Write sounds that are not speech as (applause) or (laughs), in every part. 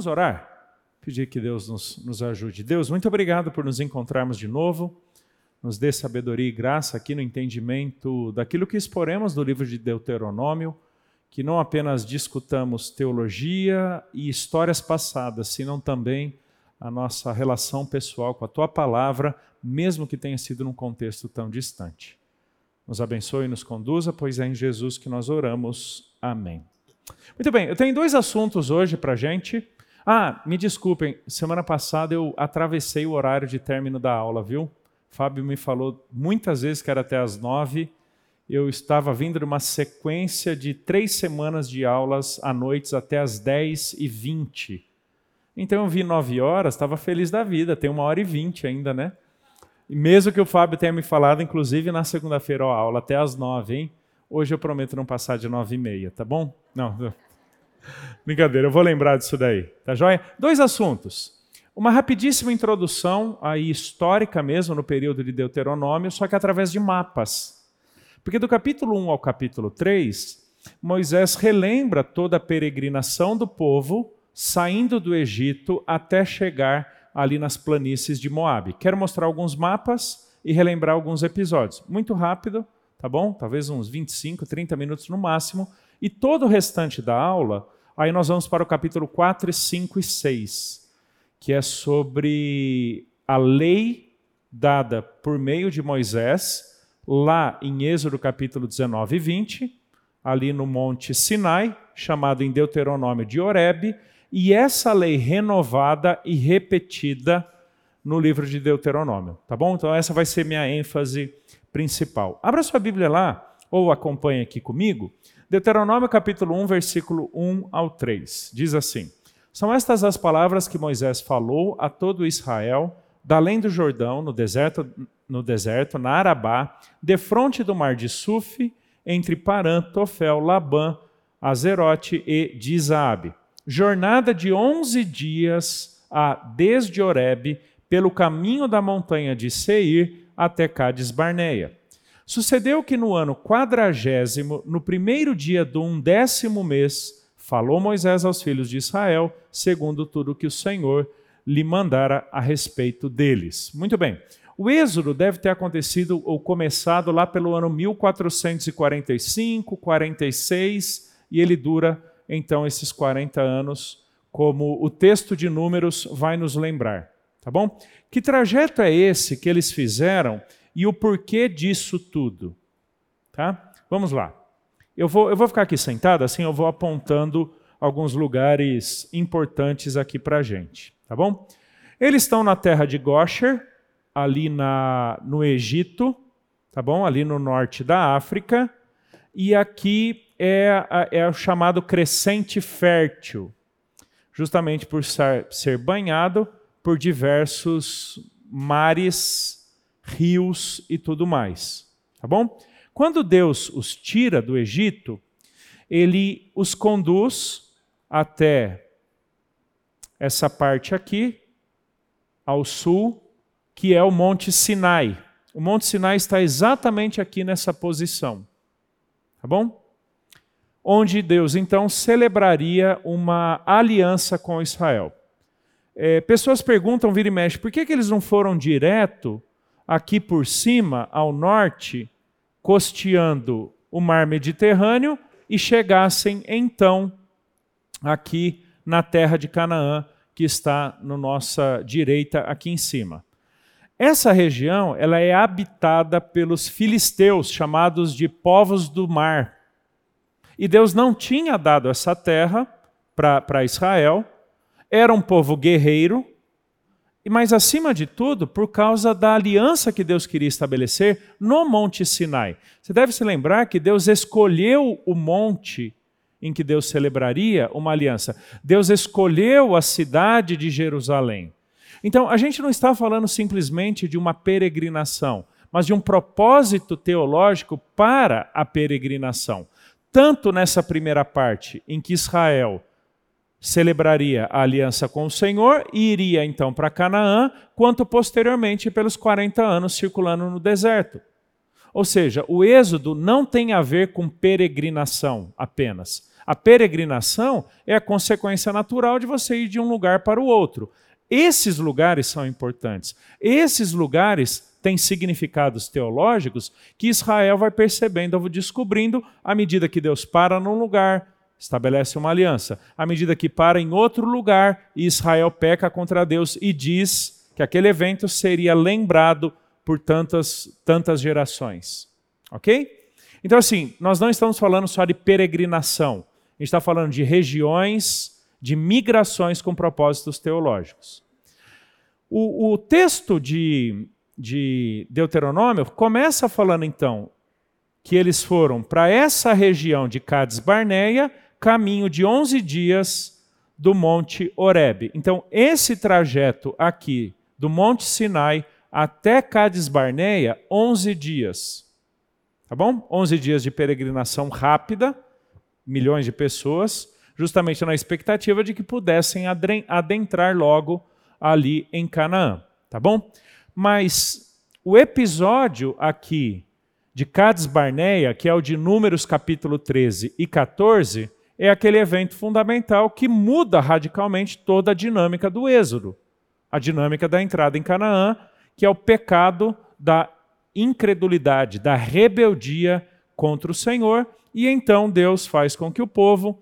Vamos orar? Pedir que Deus nos, nos ajude. Deus, muito obrigado por nos encontrarmos de novo. Nos dê sabedoria e graça aqui no entendimento daquilo que exporemos do livro de Deuteronômio, que não apenas discutamos teologia e histórias passadas, senão também a nossa relação pessoal com a tua palavra, mesmo que tenha sido num contexto tão distante. Nos abençoe e nos conduza, pois é em Jesus que nós oramos. Amém. Muito bem, eu tenho dois assuntos hoje para a gente. Ah, me desculpem, semana passada eu atravessei o horário de término da aula, viu? Fábio me falou muitas vezes que era até as nove. Eu estava vindo de uma sequência de três semanas de aulas à noite até as dez e vinte. Então eu vi nove horas, estava feliz da vida, tem uma hora e vinte ainda, né? E mesmo que o Fábio tenha me falado, inclusive na segunda-feira, ó, aula até as nove, hein? Hoje eu prometo não passar de nove e meia, tá bom? Não, (laughs) brincadeira, eu vou lembrar disso daí, tá joia? Dois assuntos. Uma rapidíssima introdução aí histórica mesmo no período de Deuteronômio, só que através de mapas. Porque do capítulo 1 ao capítulo 3, Moisés relembra toda a peregrinação do povo saindo do Egito até chegar ali nas planícies de Moabe. Quero mostrar alguns mapas e relembrar alguns episódios. Muito rápido, tá bom? Talvez uns 25, 30 minutos no máximo. E todo o restante da aula, aí nós vamos para o capítulo 4, 5 e 6, que é sobre a lei dada por meio de Moisés, lá em Êxodo capítulo 19 e 20, ali no Monte Sinai, chamado em Deuteronômio de Horebe, e essa lei renovada e repetida no livro de Deuteronômio, tá bom? Então essa vai ser minha ênfase principal. Abra sua Bíblia lá, ou acompanhe aqui comigo. Deuteronômio capítulo 1, versículo 1 ao 3. Diz assim: São estas as palavras que Moisés falou a todo Israel, da além do Jordão, no deserto, no deserto, na Arabá, defronte do mar de Suf, entre Parã, Tofel, Labã, Azerote e Dizabe. Jornada de onze dias a desde Oreb, pelo caminho da montanha de Seir, até Cades Barneia. Sucedeu que no ano quadragésimo, no primeiro dia do undécimo mês, falou Moisés aos filhos de Israel, segundo tudo que o Senhor lhe mandara a respeito deles. Muito bem. O êxodo deve ter acontecido ou começado lá pelo ano 1445, 46, e ele dura então esses 40 anos, como o texto de Números vai nos lembrar. Tá bom? Que trajeto é esse que eles fizeram e o porquê disso tudo? Tá? Vamos lá. Eu vou, eu vou ficar aqui sentado, assim eu vou apontando alguns lugares importantes aqui para a gente. Tá bom? Eles estão na terra de Gosher, ali na, no Egito, tá bom? Ali no norte da África. E aqui é, é o chamado crescente fértil, justamente por ser, ser banhado por diversos mares, rios e tudo mais. Tá bom? Quando Deus os tira do Egito, ele os conduz até essa parte aqui, ao sul, que é o Monte Sinai. O Monte Sinai está exatamente aqui nessa posição. Tá bom? Onde Deus então celebraria uma aliança com Israel. É, pessoas perguntam, vira e mexe, por que, que eles não foram direto aqui por cima, ao norte, costeando o mar Mediterrâneo e chegassem então aqui na terra de Canaã, que está na nossa direita aqui em cima. Essa região ela é habitada pelos filisteus, chamados de povos do mar. E Deus não tinha dado essa terra para Israel, era um povo guerreiro, mas acima de tudo, por causa da aliança que Deus queria estabelecer no Monte Sinai. Você deve se lembrar que Deus escolheu o monte em que Deus celebraria uma aliança. Deus escolheu a cidade de Jerusalém. Então, a gente não está falando simplesmente de uma peregrinação, mas de um propósito teológico para a peregrinação. Tanto nessa primeira parte, em que Israel celebraria a aliança com o Senhor e iria então para Canaã, quanto posteriormente pelos 40 anos circulando no deserto. Ou seja, o êxodo não tem a ver com peregrinação apenas. A peregrinação é a consequência natural de você ir de um lugar para o outro. Esses lugares são importantes. Esses lugares têm significados teológicos que Israel vai percebendo, descobrindo à medida que Deus para num lugar, estabelece uma aliança. À medida que para em outro lugar, Israel peca contra Deus e diz que aquele evento seria lembrado por tantas, tantas gerações. Ok? Então, assim, nós não estamos falando só de peregrinação, a gente está falando de regiões de migrações com propósitos teológicos. O, o texto de, de Deuteronômio começa falando então que eles foram para essa região de Cades Barneia, caminho de 11 dias do Monte Horebe. Então, esse trajeto aqui do Monte Sinai até Cades Barneia, 11 dias. Tá bom? 11 dias de peregrinação rápida, milhões de pessoas justamente na expectativa de que pudessem adentrar logo ali em Canaã, tá bom? Mas o episódio aqui de Cades Barneia, que é o de Números capítulo 13 e 14, é aquele evento fundamental que muda radicalmente toda a dinâmica do Êxodo, a dinâmica da entrada em Canaã, que é o pecado da incredulidade, da rebeldia contra o Senhor, e então Deus faz com que o povo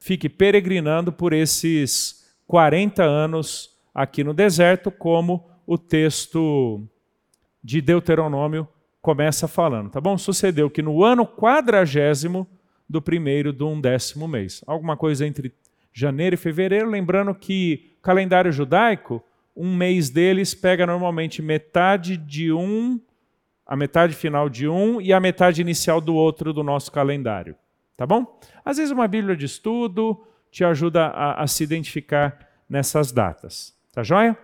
fique peregrinando por esses 40 anos aqui no deserto, como o texto de Deuteronômio começa falando, tá bom? Sucedeu que no ano quadragésimo do primeiro do undécimo mês, alguma coisa entre janeiro e fevereiro, lembrando que calendário judaico, um mês deles pega normalmente metade de um, a metade final de um e a metade inicial do outro do nosso calendário. Tá bom? Às vezes uma Bíblia de estudo te ajuda a, a se identificar nessas datas. Tá joia?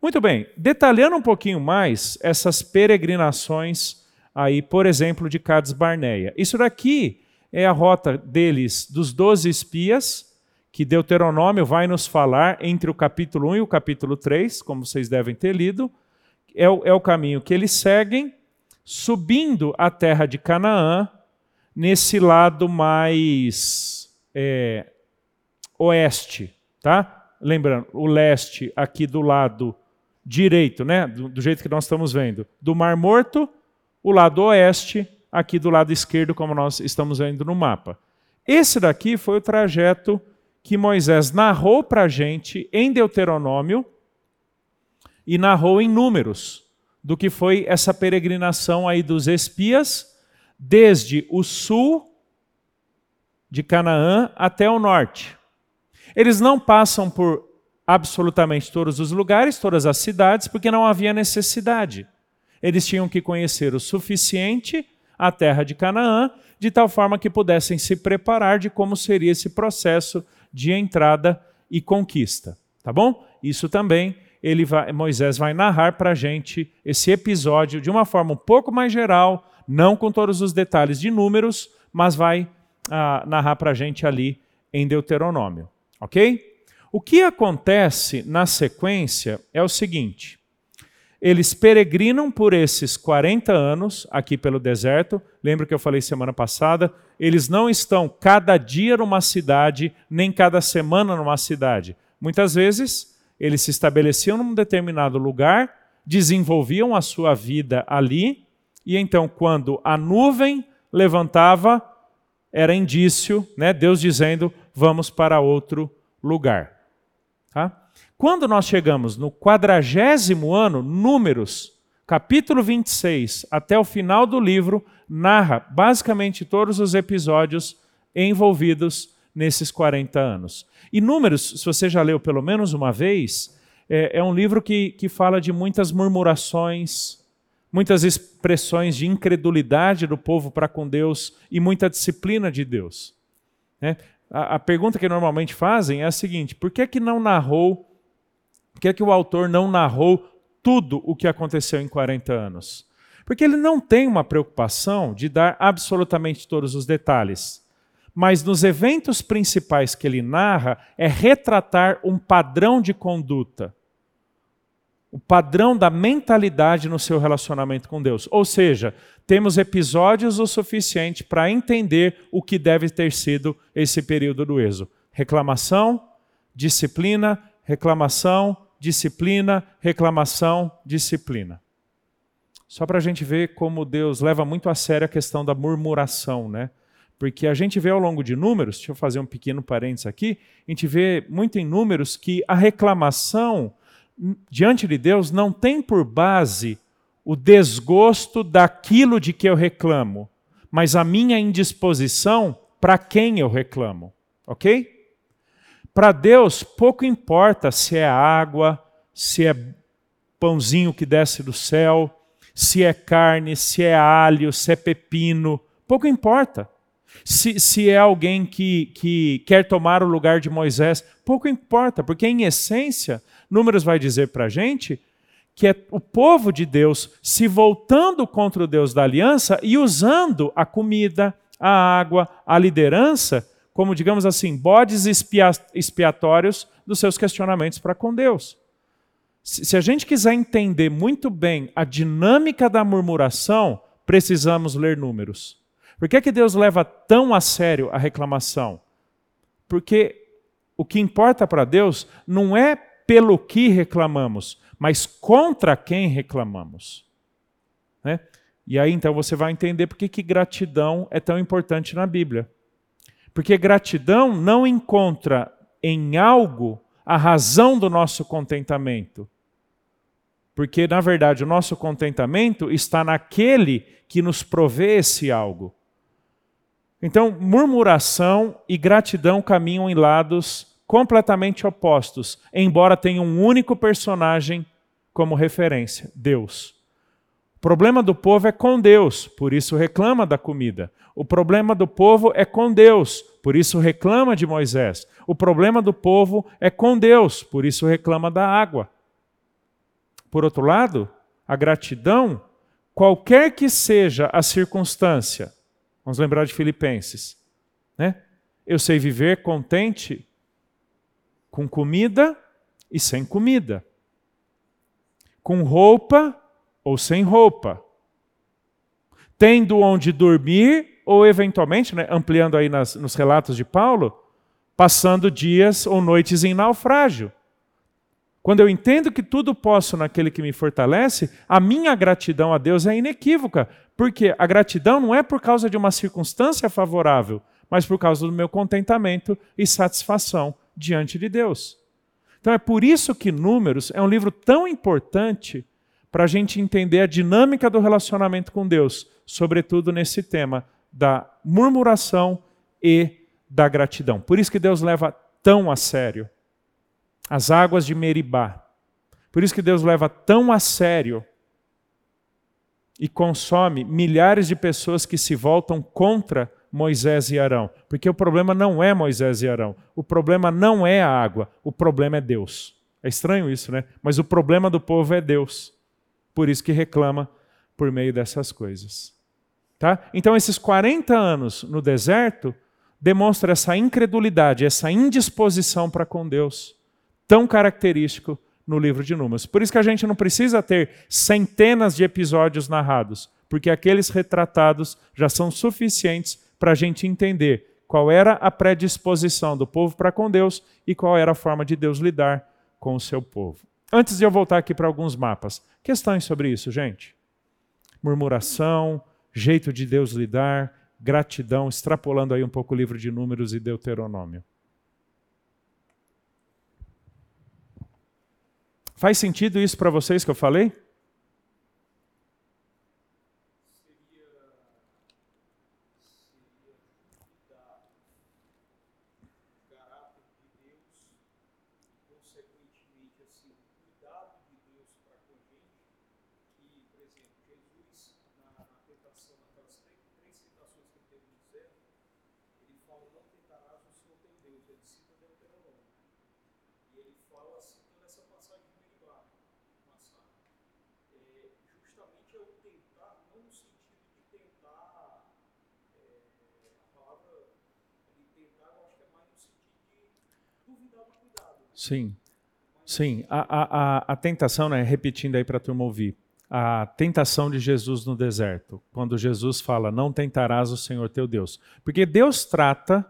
Muito bem. Detalhando um pouquinho mais essas peregrinações aí, por exemplo, de Cades Barneia. Isso daqui é a rota deles dos doze espias, que Deuteronômio vai nos falar entre o capítulo 1 e o capítulo 3, como vocês devem ter lido. É o, é o caminho que eles seguem, subindo a terra de Canaã, nesse lado mais é, oeste, tá? Lembrando, o leste aqui do lado direito, né? Do, do, jeito que nós estamos vendo, do Mar Morto, o lado oeste aqui do lado esquerdo, como nós estamos vendo no mapa. Esse daqui foi o trajeto que Moisés narrou para a gente em Deuteronômio e narrou em Números do que foi essa peregrinação aí dos espias desde o sul de Canaã até o norte. Eles não passam por absolutamente todos os lugares, todas as cidades, porque não havia necessidade. Eles tinham que conhecer o suficiente a terra de Canaã, de tal forma que pudessem se preparar de como seria esse processo de entrada e conquista. Tá bom? Isso também ele vai, Moisés vai narrar para a gente esse episódio de uma forma um pouco mais geral, não com todos os detalhes de números, mas vai ah, narrar para a gente ali em Deuteronômio. Ok? O que acontece na sequência é o seguinte: eles peregrinam por esses 40 anos aqui pelo deserto. Lembra que eu falei semana passada? Eles não estão cada dia numa cidade, nem cada semana numa cidade. Muitas vezes eles se estabeleciam num determinado lugar, desenvolviam a sua vida ali e então, quando a nuvem levantava, era indício, né, Deus dizendo: vamos para outro lugar. Quando nós chegamos no quadragésimo ano, Números, capítulo 26, até o final do livro, narra basicamente todos os episódios envolvidos nesses 40 anos. E Números, se você já leu pelo menos uma vez, é, é um livro que, que fala de muitas murmurações, muitas expressões de incredulidade do povo para com Deus e muita disciplina de Deus. Né? A, a, pergunta que normalmente fazem é a seguinte: por que, que não narrou, por que, que o autor não narrou tudo o que aconteceu em 40 anos? Porque ele não tem uma preocupação de dar absolutamente todos os detalhes. Mas nos eventos principais que ele narra, é retratar um padrão de conduta o padrão da mentalidade no seu relacionamento com Deus. Ou seja, temos episódios o suficiente para entender o que deve ter sido esse período do êxodo. Reclamação, disciplina, reclamação, disciplina, reclamação, disciplina. Só para a gente ver como Deus leva muito a sério a questão da murmuração, né? Porque a gente vê ao longo de números, deixa eu fazer um pequeno parênteses aqui, a gente vê muito em números que a reclamação diante de Deus não tem por base o desgosto daquilo de que eu reclamo, mas a minha indisposição para quem eu reclamo, ok? Para Deus, pouco importa se é água, se é pãozinho que desce do céu, se é carne, se é alho, se é pepino, pouco importa. Se, se é alguém que, que quer tomar o lugar de Moisés, pouco importa, porque em essência, Números vai dizer para a gente que é o povo de Deus se voltando contra o Deus da aliança e usando a comida, a água, a liderança como, digamos assim, bodes expiatórios dos seus questionamentos para com Deus. Se a gente quiser entender muito bem a dinâmica da murmuração, precisamos ler números. Por que, é que Deus leva tão a sério a reclamação? Porque o que importa para Deus não é pelo que reclamamos, mas contra quem reclamamos. Né? E aí então você vai entender por que gratidão é tão importante na Bíblia. Porque gratidão não encontra em algo a razão do nosso contentamento. Porque, na verdade, o nosso contentamento está naquele que nos provê esse algo. Então, murmuração e gratidão caminham em lados completamente opostos, embora tenham um único personagem como referência: Deus. O problema do povo é com Deus, por isso reclama da comida. O problema do povo é com Deus, por isso reclama de Moisés. O problema do povo é com Deus, por isso reclama da água. Por outro lado, a gratidão, qualquer que seja a circunstância, vamos lembrar de Filipenses, né? Eu sei viver contente com comida e sem comida, com roupa ou sem roupa, tendo onde dormir ou eventualmente, né, ampliando aí nas, nos relatos de Paulo, passando dias ou noites em naufrágio. Quando eu entendo que tudo posso naquele que me fortalece, a minha gratidão a Deus é inequívoca, porque a gratidão não é por causa de uma circunstância favorável, mas por causa do meu contentamento e satisfação diante de Deus. Então é por isso que Números é um livro tão importante para a gente entender a dinâmica do relacionamento com Deus, sobretudo nesse tema da murmuração e da gratidão. Por isso que Deus leva tão a sério as águas de Meribá. Por isso que Deus leva tão a sério e consome milhares de pessoas que se voltam contra Moisés e Arão. Porque o problema não é Moisés e Arão. O problema não é a água. O problema é Deus. É estranho isso, né? Mas o problema do povo é Deus. Por isso que reclama por meio dessas coisas. Tá? Então, esses 40 anos no deserto demonstra essa incredulidade, essa indisposição para com Deus, tão característico no livro de Números. Por isso que a gente não precisa ter centenas de episódios narrados, porque aqueles retratados já são suficientes para a gente entender qual era a predisposição do povo para com Deus e qual era a forma de Deus lidar com o seu povo. Antes de eu voltar aqui para alguns mapas, questões sobre isso, gente? Murmuração, jeito de Deus lidar, gratidão, extrapolando aí um pouco o livro de Números e Deuteronômio. Faz sentido isso para vocês que eu falei? Sim. Sim, a, a, a tentação, né, repetindo aí para a turma ouvir, a tentação de Jesus no deserto, quando Jesus fala, não tentarás o Senhor teu Deus. Porque Deus trata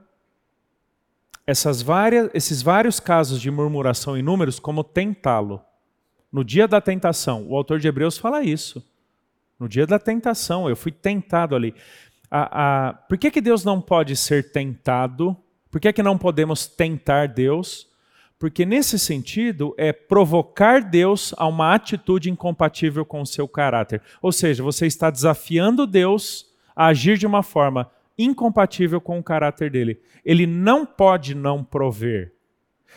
essas várias, esses vários casos de murmuração em números como tentá-lo. No dia da tentação, o autor de Hebreus fala isso. No dia da tentação, eu fui tentado ali. A, a, por que, que Deus não pode ser tentado? Por que, que não podemos tentar Deus? Porque nesse sentido é provocar Deus a uma atitude incompatível com o seu caráter. Ou seja, você está desafiando Deus a agir de uma forma incompatível com o caráter dele. Ele não pode não prover.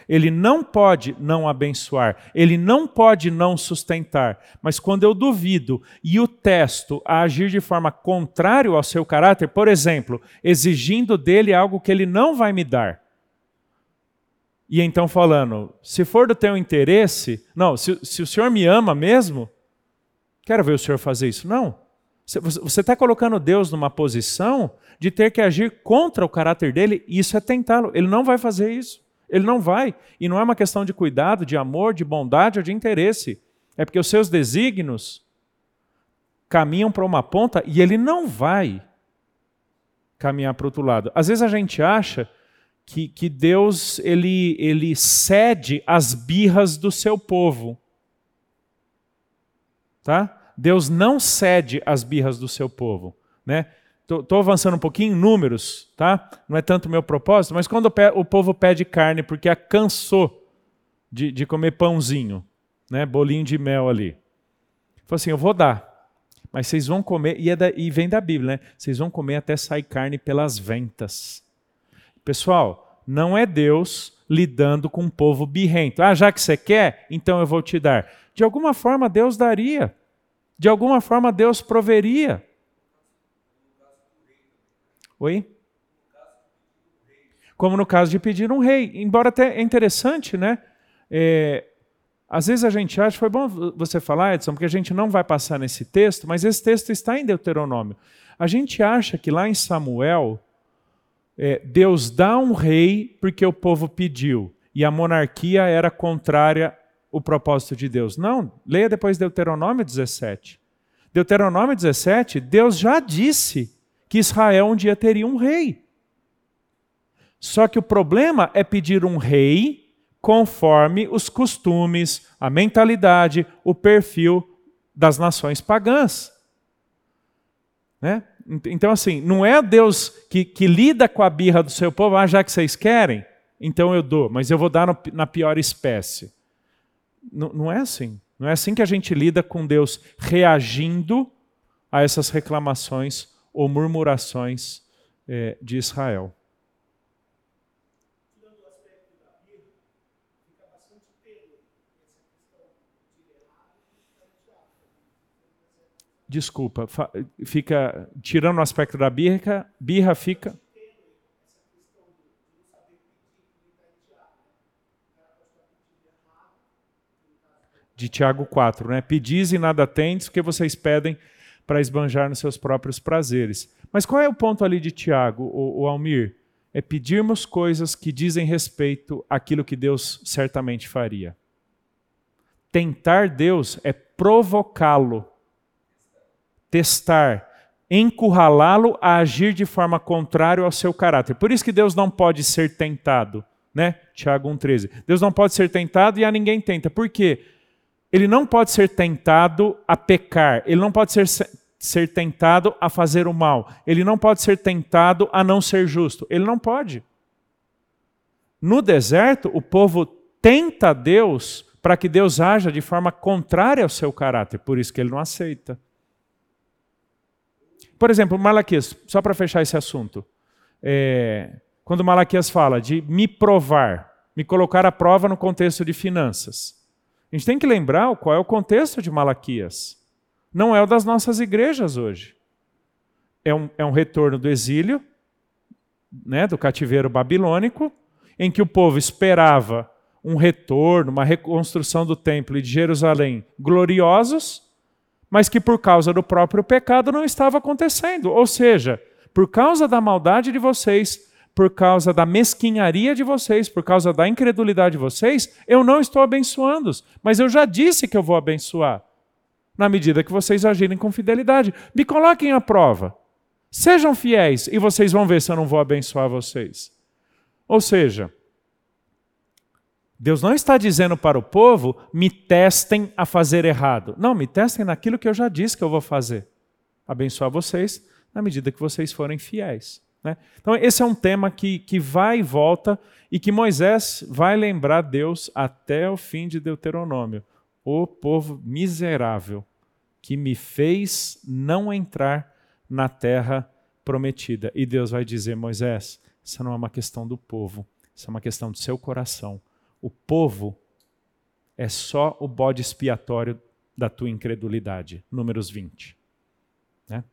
Ele não pode não abençoar, ele não pode não sustentar, mas quando eu duvido e o testo a agir de forma contrária ao seu caráter, por exemplo, exigindo dele algo que ele não vai me dar, e então falando, se for do teu interesse, não, se, se o Senhor me ama mesmo, quero ver o Senhor fazer isso. Não. Você está colocando Deus numa posição de ter que agir contra o caráter dele, e isso é tentá-lo. Ele não vai fazer isso. Ele não vai. E não é uma questão de cuidado, de amor, de bondade ou de interesse. É porque os seus desígnios caminham para uma ponta e ele não vai caminhar para outro lado. Às vezes a gente acha que, que Deus ele, ele cede às birras do seu povo. Tá? Deus não cede às birras do seu povo. Né? Estou avançando um pouquinho em números, tá? Não é tanto meu propósito, mas quando o povo pede carne porque cansou de, de comer pãozinho, né? bolinho de mel ali. Falou assim: eu vou dar, mas vocês vão comer, e, é da, e vem da Bíblia, né? Vocês vão comer até sair carne pelas ventas. Pessoal, não é Deus lidando com um povo birrento. Ah, já que você quer, então eu vou te dar. De alguma forma Deus daria. De alguma forma Deus proveria. Oi? Como no caso de pedir um rei. Embora até é interessante, né? É, às vezes a gente acha, foi bom você falar, Edson, porque a gente não vai passar nesse texto, mas esse texto está em Deuteronômio. A gente acha que lá em Samuel, é, Deus dá um rei porque o povo pediu e a monarquia era contrária ao propósito de Deus. Não, leia depois Deuteronômio 17. Deuteronômio 17, Deus já disse que Israel um dia teria um rei. Só que o problema é pedir um rei conforme os costumes, a mentalidade, o perfil das nações pagãs. Né? Então, assim, não é Deus que, que lida com a birra do seu povo, ah, já que vocês querem, então eu dou, mas eu vou dar no, na pior espécie. Não, não é assim. Não é assim que a gente lida com Deus reagindo a essas reclamações ou murmurações é, de Israel. desculpa, fica tirando o aspecto da birra, birra fica de Tiago 4, né? Pedis e nada tendes, porque vocês pedem para esbanjar nos seus próprios prazeres. Mas qual é o ponto ali de Tiago, o, o Almir? É pedirmos coisas que dizem respeito àquilo que Deus certamente faria. Tentar Deus é provocá-lo testar, encurralá-lo a agir de forma contrária ao seu caráter. Por isso que Deus não pode ser tentado, né? Tiago 1,13. Deus não pode ser tentado e a ninguém tenta. Por quê? Ele não pode ser tentado a pecar, ele não pode ser, ser tentado a fazer o mal, ele não pode ser tentado a não ser justo. Ele não pode. No deserto, o povo tenta Deus para que Deus haja de forma contrária ao seu caráter, por isso que ele não aceita. Por exemplo, Malaquias, só para fechar esse assunto. É, quando Malaquias fala de me provar, me colocar à prova no contexto de finanças. A gente tem que lembrar qual é o contexto de Malaquias. Não é o das nossas igrejas hoje. É um, é um retorno do exílio, né, do cativeiro babilônico, em que o povo esperava um retorno, uma reconstrução do templo e de Jerusalém gloriosos, mas que por causa do próprio pecado não estava acontecendo. Ou seja, por causa da maldade de vocês, por causa da mesquinharia de vocês, por causa da incredulidade de vocês, eu não estou abençoando-os. Mas eu já disse que eu vou abençoar, na medida que vocês agirem com fidelidade. Me coloquem à prova. Sejam fiéis e vocês vão ver se eu não vou abençoar vocês. Ou seja, Deus não está dizendo para o povo, me testem a fazer errado. Não, me testem naquilo que eu já disse que eu vou fazer. Abençoar vocês na medida que vocês forem fiéis. Né? Então, esse é um tema que, que vai e volta e que Moisés vai lembrar Deus até o fim de Deuteronômio. O povo miserável que me fez não entrar na terra prometida. E Deus vai dizer: Moisés, isso não é uma questão do povo, isso é uma questão do seu coração. O povo é só o bode expiatório da tua incredulidade. Números 20. Né?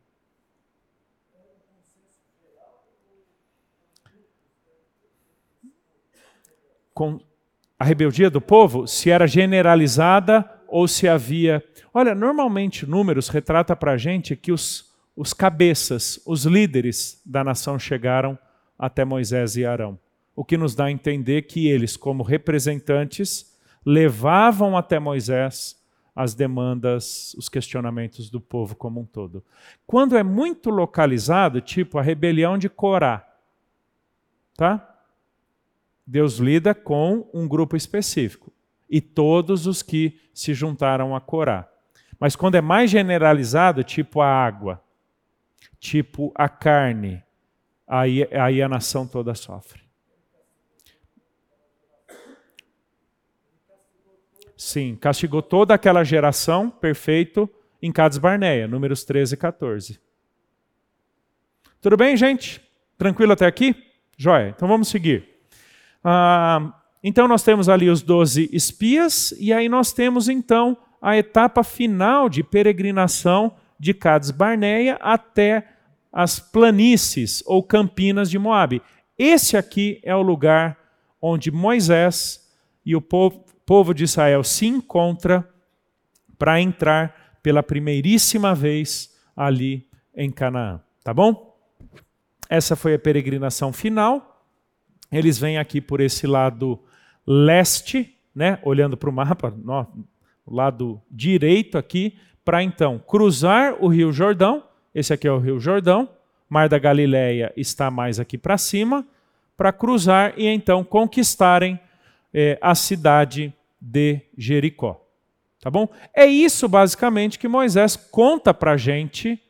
Com a rebeldia do povo, se era generalizada ou se havia. Olha, normalmente números retrata para a gente que os, os cabeças, os líderes da nação chegaram até Moisés e Arão o que nos dá a entender que eles, como representantes, levavam até Moisés as demandas, os questionamentos do povo como um todo. Quando é muito localizado, tipo a rebelião de Corá, tá? Deus lida com um grupo específico e todos os que se juntaram a Corá. Mas quando é mais generalizado, tipo a água, tipo a carne, aí, aí a nação toda sofre. Sim, castigou toda aquela geração, perfeito, em Cades Barneia, números 13 e 14. Tudo bem, gente? Tranquilo até aqui? Joia, então vamos seguir. Ah, então nós temos ali os 12 espias, e aí nós temos então a etapa final de peregrinação de Cades Barneia até as planícies ou campinas de Moabe. Esse aqui é o lugar onde Moisés e o povo, povo de Israel se encontra para entrar pela primeiríssima vez ali em Canaã. Tá bom? Essa foi a peregrinação final. Eles vêm aqui por esse lado leste, né? olhando para o mapa, no, lado direito aqui, para então cruzar o Rio Jordão. Esse aqui é o Rio Jordão. Mar da Galileia está mais aqui para cima, para cruzar e então conquistarem eh, a cidade de Jericó. Tá bom? É isso basicamente que Moisés conta para a gente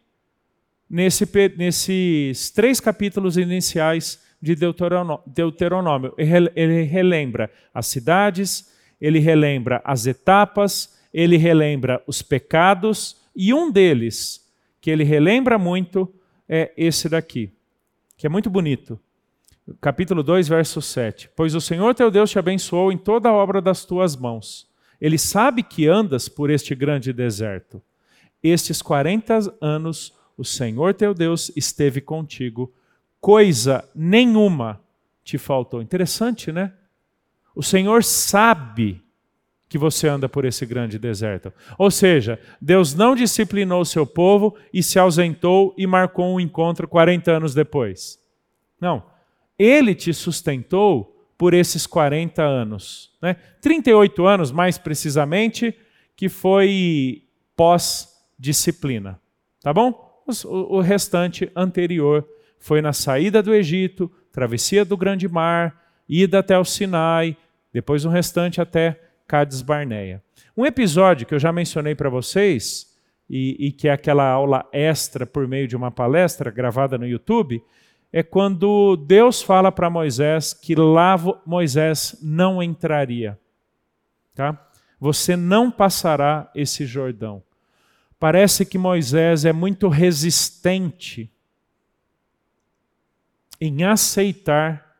nesse, nesses três capítulos iniciais de Deuteronômio. Ele relembra as cidades, ele relembra as etapas, ele relembra os pecados, e um deles, que ele relembra muito, é esse daqui, que é muito bonito capítulo 2, verso 7. Pois o Senhor teu Deus te abençoou em toda a obra das tuas mãos. Ele sabe que andas por este grande deserto. Estes 40 anos o Senhor teu Deus esteve contigo, coisa nenhuma te faltou. Interessante, né? O Senhor sabe que você anda por esse grande deserto. Ou seja, Deus não disciplinou o seu povo e se ausentou e marcou um encontro 40 anos depois. Não. Ele te sustentou por esses 40 anos. Né? 38 anos, mais precisamente, que foi pós-disciplina. Tá bom? O restante anterior foi na saída do Egito, travessia do Grande Mar, ida até o Sinai, depois o restante até Cades Barneia. Um episódio que eu já mencionei para vocês, e, e, que é aquela aula extra por meio de uma palestra gravada no YouTube, é quando Deus fala para Moisés que lá Moisés não entraria. Tá? Você não passará esse Jordão. Parece que Moisés é muito resistente em aceitar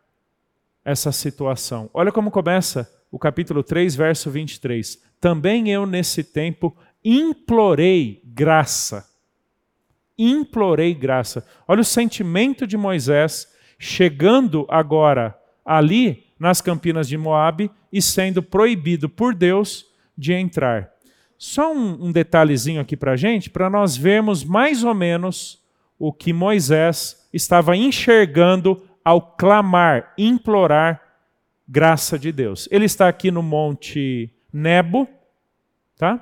essa situação. Olha como começa o capítulo 3, verso 23. Também eu, nesse tempo, implorei graça implorei graça. Olha o sentimento de Moisés chegando agora ali nas campinas de Moabe e sendo proibido por Deus de entrar. Só um, um detalhezinho aqui para gente, para nós vermos mais ou menos o que Moisés estava enxergando ao clamar, implorar graça de Deus. Ele está aqui no Monte Nebo, tá?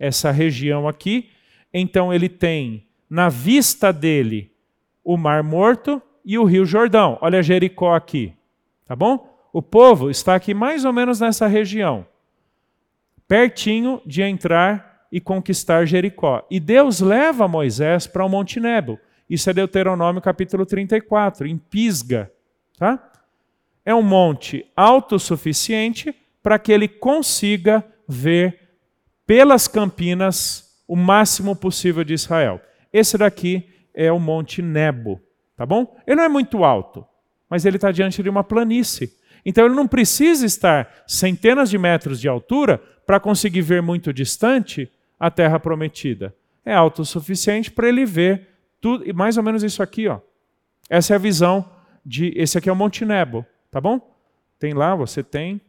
Essa região aqui. Então ele tem na vista dele o Mar Morto e o Rio Jordão. Olha Jericó aqui, tá bom? O povo está aqui mais ou menos nessa região, pertinho de entrar e conquistar Jericó. E Deus leva Moisés para o Monte Nebo. Isso é Deuteronômio capítulo 34, em Pisga, tá? É um monte autossuficiente para que ele consiga ver pelas campinas o máximo possível de Israel. Esse daqui é o Monte Nebo, tá bom? Ele não é muito alto, mas ele está diante de uma planície. Então ele não precisa estar centenas de metros de altura para conseguir ver muito distante a terra prometida. É autossuficiente para ele ver tudo, e mais ou menos isso aqui, ó. Essa é a visão de esse aqui é o Monte Nebo, tá bom? Tem lá, você tem,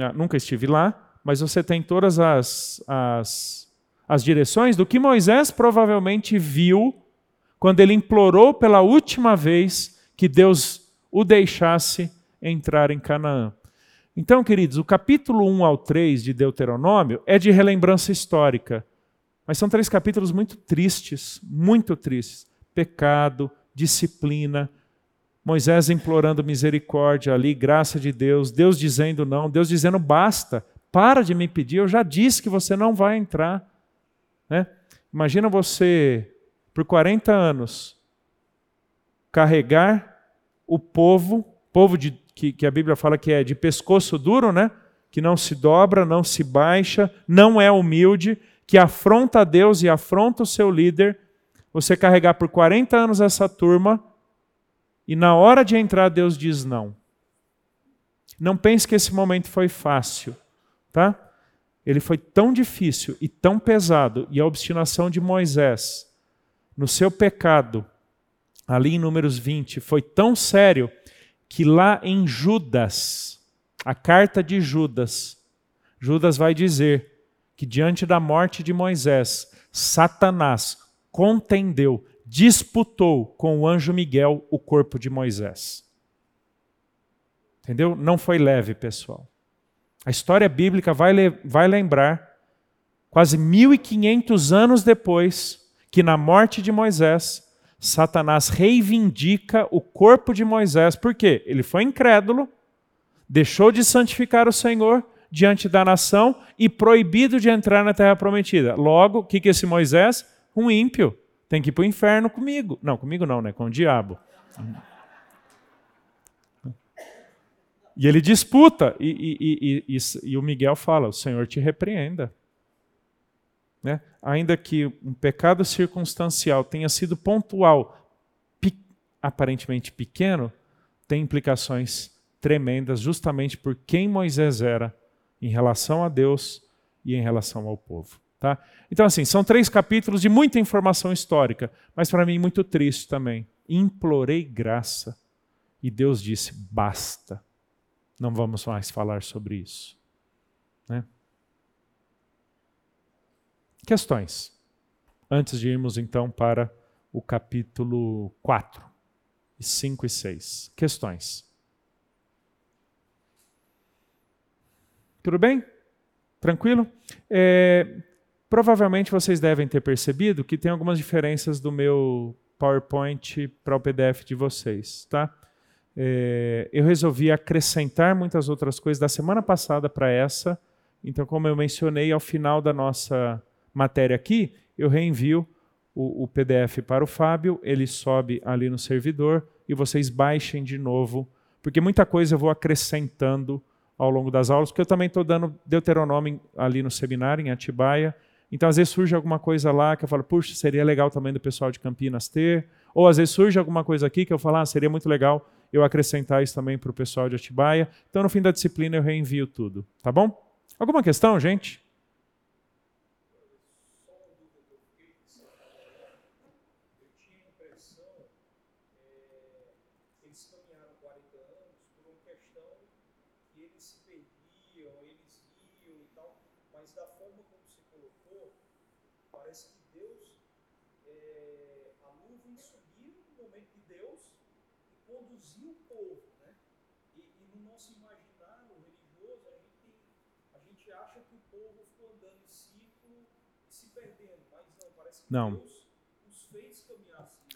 ah, nunca estive lá, mas você tem todas as, as, as direções do que Moisés provavelmente viu quando ele implorou pela última vez que Deus o deixasse entrar em Canaã. Então, queridos, o capítulo 1 ao 3 de Deuteronômio é de relembrança histórica. Mas são três capítulos muito tristes, muito tristes. Pecado, disciplina, Moisés implorando misericórdia ali, graça de Deus, Deus dizendo não, Deus dizendo basta, para de me pedir, eu já disse que você não vai entrar. Né? Imagina você, por 40 anos, carregar o povo, povo de, que, que a Bíblia fala que é de pescoço duro, né? que não se dobra, não se baixa, não é humilde, que afronta Deus e afronta o seu líder, você carregar por 40 anos essa turma e na hora de entrar Deus diz não. Não pense que esse momento foi fácil, tá? Ele foi tão difícil e tão pesado e a obstinação de Moisés no seu pecado, ali em Números 20, foi tão sério que lá em Judas, a carta de Judas, Judas vai dizer que diante da morte de Moisés, Satanás contendeu, disputou com o anjo Miguel o corpo de Moisés. Entendeu? Não foi leve, pessoal. A história bíblica vai, vai lembrar, quase 1500 anos depois, que na morte de Moisés, Satanás reivindica o corpo de Moisés. Por quê? Ele foi incrédulo, deixou de santificar o Senhor diante da nação e proibido de entrar na terra prometida. Logo, o que, que esse Moisés? Um ímpio. Tem que ir para o inferno comigo. Não, comigo não, né? Com o diabo. E ele disputa, e, e, e, e, o Miguel fala: o Senhor te repreenda. Né? Ainda que um pecado circunstancial tenha sido pontual, aparentemente pequeno, tem implicações tremendas, justamente por quem Moisés era em relação a Deus e em relação ao povo. Tá? Então, assim, são três capítulos de muita informação histórica, mas para mim muito triste também. Implorei graça e Deus disse: basta, não vamos mais falar sobre isso. Né? Questões. Antes de irmos então para o capítulo 4, 5 e 6. Questões. Tudo bem? Tranquilo? É, provavelmente vocês devem ter percebido que tem algumas diferenças do meu PowerPoint para o PDF de vocês, tá? É, eu resolvi acrescentar muitas outras coisas da semana passada para essa. Então, como eu mencionei, ao final da nossa matéria aqui, eu reenvio o, o PDF para o Fábio, ele sobe ali no servidor e vocês baixem de novo, porque muita coisa eu vou acrescentando ao longo das aulas, porque eu também estou dando Deuteronômio ali no seminário, em Atibaia. Então, às vezes surge alguma coisa lá que eu falo, puxa, seria legal também do pessoal de Campinas ter. Ou às vezes surge alguma coisa aqui que eu falo, ah, seria muito legal eu acrescentar isso também para o pessoal de Atibaia. Então, no fim da disciplina, eu reenvio tudo. Tá bom? Alguma questão, gente? Assim.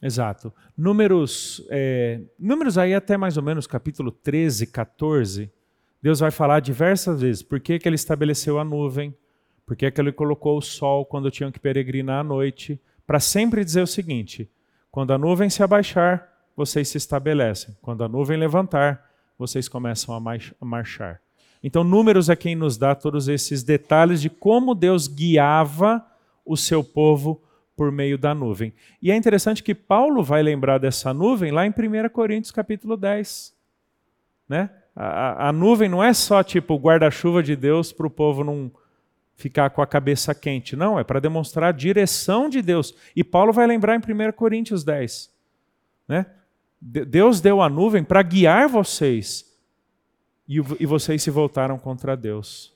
Exato. Números, é, números aí até mais ou menos capítulo 13, 14, Deus vai falar diversas vezes por que, que ele estabeleceu a nuvem, por que, que ele colocou o sol quando tinham que peregrinar à noite, para sempre dizer o seguinte: quando a nuvem se abaixar, vocês se estabelecem, quando a nuvem levantar, vocês começam a marchar. Então, Números é quem nos dá todos esses detalhes de como Deus guiava o seu povo por meio da nuvem. E é interessante que Paulo vai lembrar dessa nuvem lá em 1 Coríntios capítulo 10. Né? A, a- nuvem não é só tipo guarda-chuva de Deus para o povo não ficar com a cabeça quente. Não, é para demonstrar a direção de Deus. E Paulo vai lembrar em 1 Coríntios 10. Né? De- Deus deu a nuvem para guiar vocês. E vocês se voltaram contra Deus.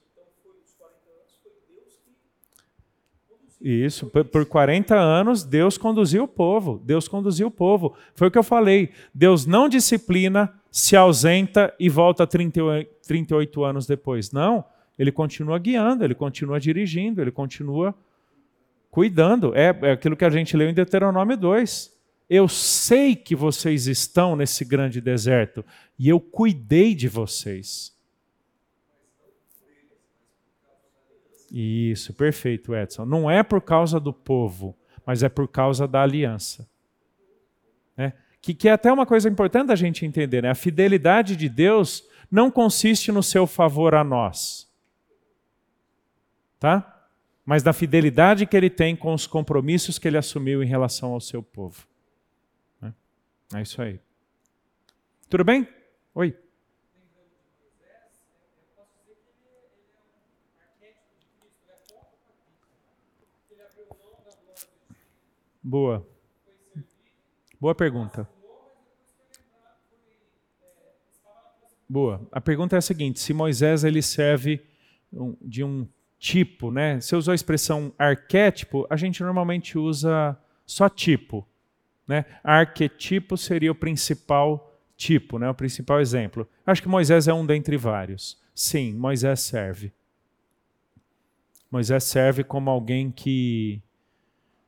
Isso, por, por 40 anos Deus conduziu o povo. Deus conduziu o povo. Foi o que eu falei. Deus não disciplina, se ausenta e volta 38, 38 anos depois. Não, ele continua guiando, ele continua dirigindo, ele continua cuidando. É, é aquilo que a gente leu em Deuteronômio 2. Eu sei que vocês estão nesse grande deserto e eu cuidei de vocês. Isso, perfeito, Edson. Não é por causa do povo, mas é por causa da aliança. Né? Que, que é até uma coisa importante a gente entender: né? a fidelidade de Deus não consiste no seu favor a nós, tá? mas na fidelidade que ele tem com os compromissos que ele assumiu em relação ao seu povo. né? É isso aí. Tudo bem? Oi. Boa. Boa pergunta. Boa. A pergunta é a seguinte: se Moisés ele serve de um tipo, né? Você usou a expressão arquétipo, a gente normalmente usa só tipo, né? Arquetipo seria o principal tipo, né? O principal exemplo. Acho que Moisés é um dentre vários. Sim, Moisés serve. Moisés serve como alguém que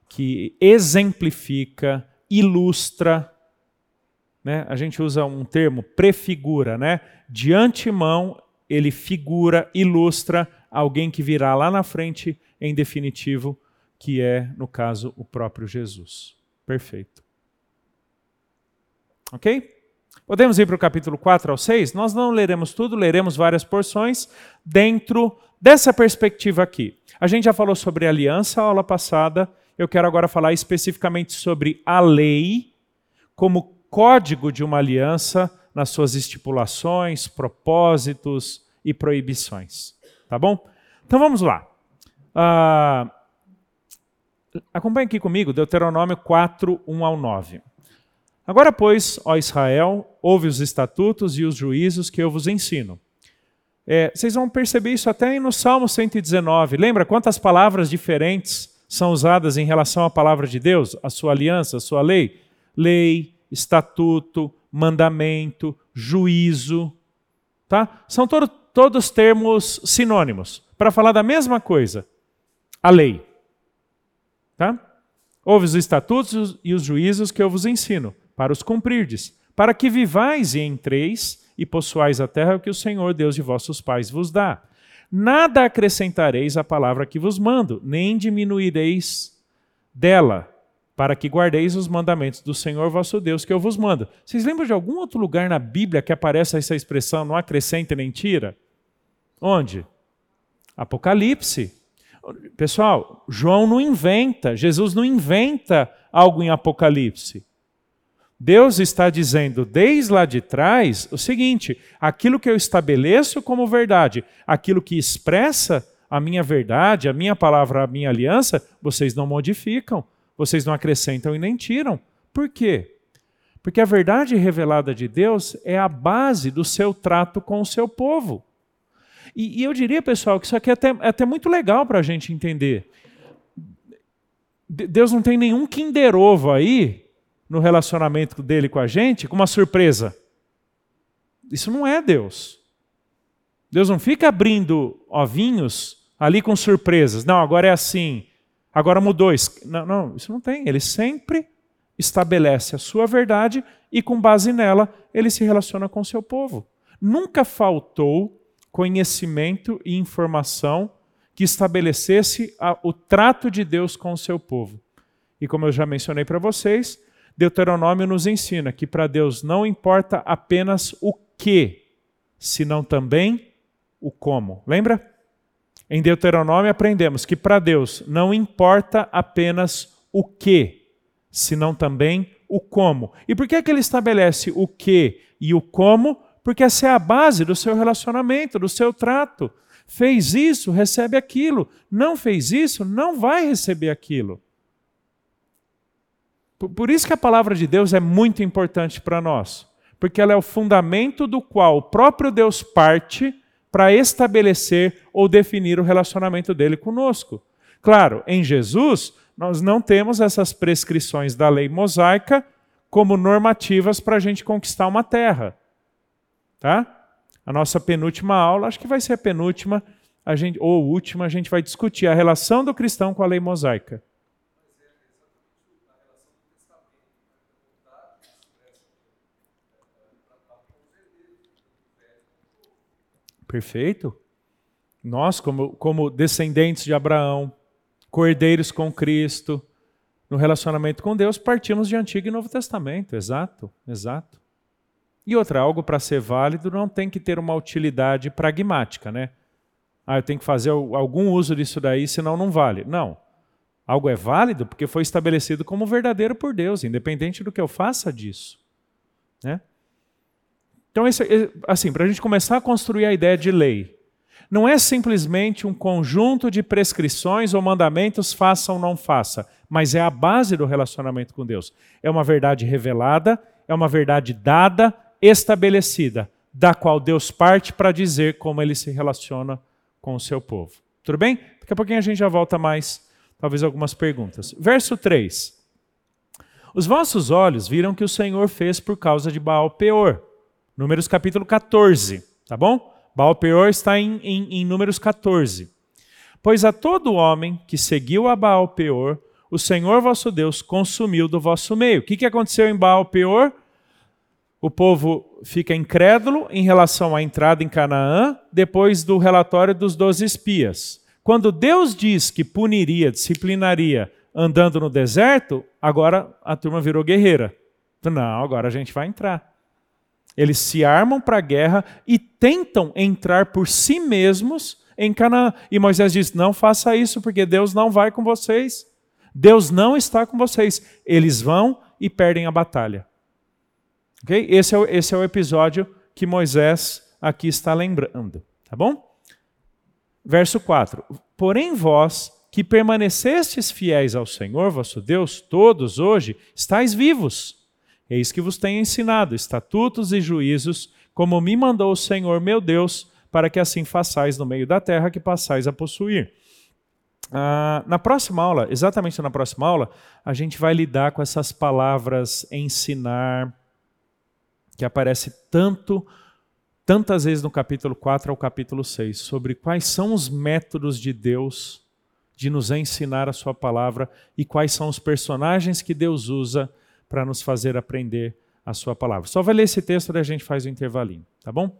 que exemplifica, ilustra, né? A gente usa um termo prefigura, né? De antemão ele figura, ilustra alguém que virá lá na frente em definitivo, que é no caso o próprio Jesus. Perfeito. OK? Podemos ir para o capítulo 4 ao 6? Nós não leremos tudo, leremos várias porções dentro dessa perspectiva aqui. A gente já falou sobre aliança a aula passada, eu quero agora falar especificamente sobre a lei como código de uma aliança nas suas estipulações, propósitos e proibições. Tá bom? Então vamos lá. Ah, acompanhe aqui comigo, Deuteronômio 4, 1 ao 9. Agora, pois, ó Israel, ouve os estatutos e os juízos que eu vos ensino. É, vocês vão perceber isso até no Salmo 119. Lembra quantas palavras diferentes são usadas em relação à palavra de Deus, a sua aliança, a sua lei? Lei, estatuto, mandamento, juízo. Tá? São todo, todos termos sinônimos para falar da mesma coisa. A lei. Tá? Ouve os estatutos e os juízos que eu vos ensino, para os cumprirdes, para que vivais e entreis e possuais a terra que o Senhor, Deus de vossos pais, vos dá. Nada acrescentareis à palavra que vos mando, nem diminuireis dela, para que guardeis os mandamentos do Senhor vosso Deus que eu vos mando. Vocês lembram de algum outro lugar na Bíblia que aparece essa expressão, não acrescenta nem tira? Onde? Apocalipse. Pessoal, João não inventa, Jesus não inventa algo em Apocalipse. Deus está dizendo desde lá de trás o seguinte: aquilo que eu estabeleço como verdade, aquilo que expressa a minha verdade, a minha palavra, a minha aliança, vocês não modificam, vocês não acrescentam e nem tiram. Por quê? Porque a verdade revelada de Deus é a base do seu trato com o seu povo. E, e eu diria, pessoal, que isso aqui é até, é até muito legal para a gente entender. Deus não tem nenhum Kinder Ovo aí no relacionamento dele com a gente com uma surpresa. Isso não é Deus. Deus não fica abrindo ovinhos ali com surpresas. Não, agora é assim. Agora mudou. Não, não, isso não tem. Ele sempre estabelece a sua verdade e, com base nela, ele se relaciona com o seu povo. Nunca faltou conhecimento e informação que estabelecesse a, o trato de Deus com o seu povo. E como eu já mencionei para vocês, Deuteronômio nos ensina que para Deus não importa apenas o que, senão também o como. Lembra? Em Deuteronômio aprendemos que para Deus não importa apenas o que, senão também o como. E por que, é que ele estabelece o que e o como? Porque essa é a base do seu relacionamento, do seu trato. Fez isso, recebe aquilo. Não fez isso, não vai receber aquilo. Por isso que a palavra de Deus é muito importante para nós, porque ela é o fundamento do qual o próprio Deus parte para estabelecer ou definir o relacionamento dele conosco. Claro, em Jesus, nós não temos essas prescrições da lei mosaica como normativas para a gente conquistar uma terra. Tá? A nossa penúltima aula, acho que vai ser a penúltima, a gente, ou última, a gente vai discutir a relação do cristão com a lei mosaica. Perfeito. Nós, como, como descendentes de Abraão, cordeiros com Cristo, no relacionamento com Deus, partimos de Antigo e Novo Testamento. Exato, exato. E outra, algo para ser válido não tem que ter uma utilidade pragmática, né? Ah, eu tenho que fazer algum uso disso daí, senão não vale. Não. Algo é válido porque foi estabelecido como verdadeiro por Deus, independente do que eu faça disso. Né? Então, esse, assim, para a gente começar a construir a ideia de lei, não é simplesmente um conjunto de prescrições ou mandamentos, faça ou não faça, mas é a base do relacionamento com Deus. É uma verdade revelada, é uma verdade dada, estabelecida, da qual Deus parte para dizer como ele se relaciona com o seu povo. Tudo bem? Daqui a pouquinho a gente já volta mais, talvez algumas perguntas. Verso 3. Os vossos olhos viram que o Senhor fez por causa de Baal Peor Números capítulo 14, tá bom? Baal Peor está em, em, em Números 14. Pois a todo homem que seguiu a Baal Peor, o Senhor vosso Deus consumiu do vosso meio. O que, que aconteceu em Baal Peor? O povo fica incrédulo em relação à entrada em Canaã, depois do relatório dos doze espias. Quando Deus diz que puniria, disciplinaria andando no deserto, agora a turma virou guerreira. Não, agora a gente vai entrar. Eles se armam para a guerra e tentam entrar por si mesmos em Canaã. E Moisés diz: Não faça isso, porque Deus não vai com vocês. Deus não está com vocês. Eles vão e perdem a batalha. Okay? Esse, é o, esse é o episódio que Moisés aqui está lembrando. Tá bom? Verso 4: Porém, vós que permanecestes fiéis ao Senhor vosso Deus, todos hoje estáis vivos Eis que vos tenho ensinado estatutos e juízos, como me mandou o Senhor meu Deus, para que assim façais no meio da terra que passais a possuir. Ah, na próxima aula, exatamente na próxima aula, a gente vai lidar com essas palavras ensinar, que aparece tanto, tantas vezes no capítulo 4 ao capítulo 6, sobre quais são os métodos de Deus de nos ensinar a sua palavra e quais são os personagens que Deus usa para nos fazer aprender a sua palavra. Só vai ler esse texto e a gente faz o intervalinho, tá bom?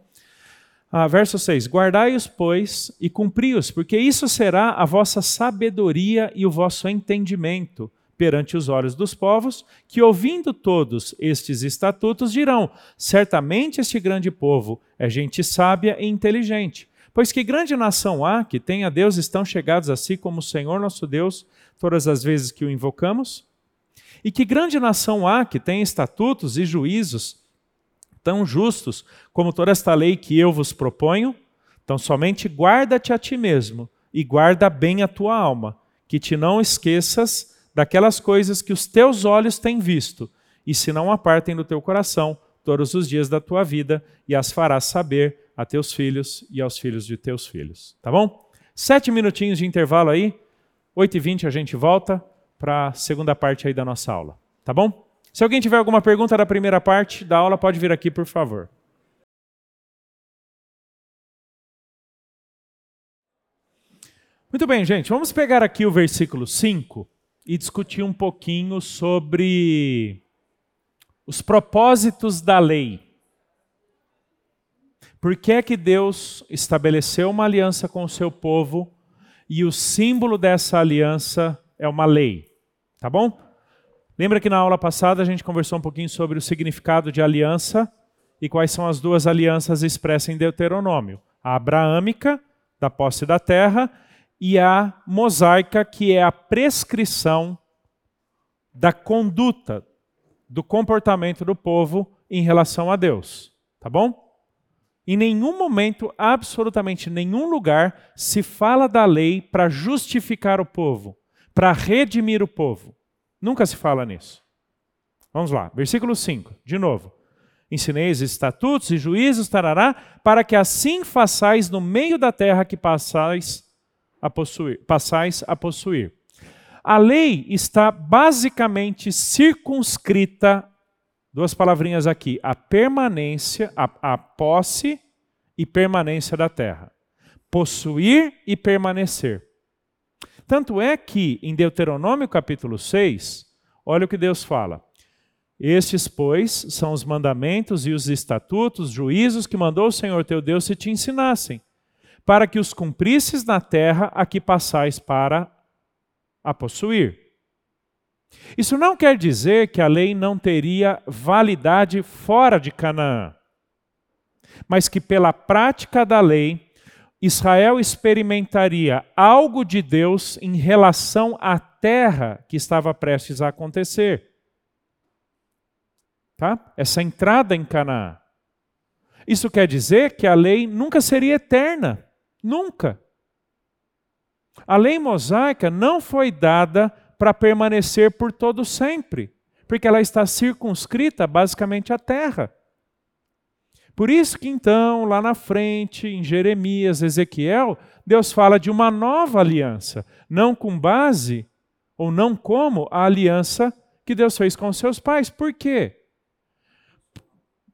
Ah, verso 6: Guardai-os, pois, e cumpri-os, porque isso será a vossa sabedoria e o vosso entendimento perante os olhos dos povos, que ouvindo todos estes estatutos dirão: certamente este grande povo é gente sábia e inteligente. Pois que grande nação há que tenha Deus estão chegados a si como o Senhor nosso Deus, todas as vezes que o invocamos? E que grande nação há que tem estatutos e juízos tão justos como toda esta lei que eu vos proponho? Então, somente guarda-te a ti mesmo e guarda bem a tua alma, que te não esqueças daquelas coisas que os teus olhos têm visto, e se não apartem do teu coração todos os dias da tua vida, e as farás saber a teus filhos e aos filhos de teus filhos. Tá bom? Sete minutinhos de intervalo aí, oito e vinte a gente volta para a segunda parte aí da nossa aula. Tá bom? Se alguém tiver alguma pergunta da primeira parte da aula, pode vir aqui, por favor. Muito bem, gente, vamos pegar aqui o versículo 5 e discutir um pouquinho sobre os propósitos da lei. Por que é que Deus estabeleceu uma aliança com o seu povo e o símbolo dessa aliança é uma lei? Tá bom? Lembra que na aula passada a gente conversou um pouquinho sobre o significado de aliança e quais são as duas alianças expressas em Deuteronômio? A abraâmica, da posse da terra, e a mosaica, que é a prescrição da conduta, do comportamento do povo em relação a Deus. Tá bom? Em nenhum momento, absolutamente nenhum lugar, se fala da lei para justificar o povo, para redimir o povo. Nunca se fala nisso. Vamos lá, versículo 5, de novo. Ensineis estatutos e juízos, tarará, para que assim façais no meio da terra que passais a possuir, passais a possuir. A lei está basicamente circunscrita, duas palavrinhas aqui, a permanência, a, a posse e permanência da terra. Possuir e permanecer. Tanto é que em Deuteronômio capítulo 6, olha o que Deus fala. Estes, pois, são os mandamentos e os estatutos, juízos que mandou o Senhor teu Deus se te ensinassem para que os cumprisses na terra a que passais para a possuir. Isso não quer dizer que a lei não teria validade fora de Canaã, mas que pela prática da lei, Israel experimentaria algo de Deus em relação à terra que estava prestes a acontecer. Tá? Essa entrada em Canaã. Isso quer dizer que a lei nunca seria eterna. Nunca. A lei mosaica não foi dada para permanecer por todo sempre, porque ela está circunscrita basicamente à terra. Por isso que então, lá na frente, em Jeremias, Ezequiel, Deus fala de uma nova aliança, não com base ou não como a aliança que Deus fez com seus pais. Por quê?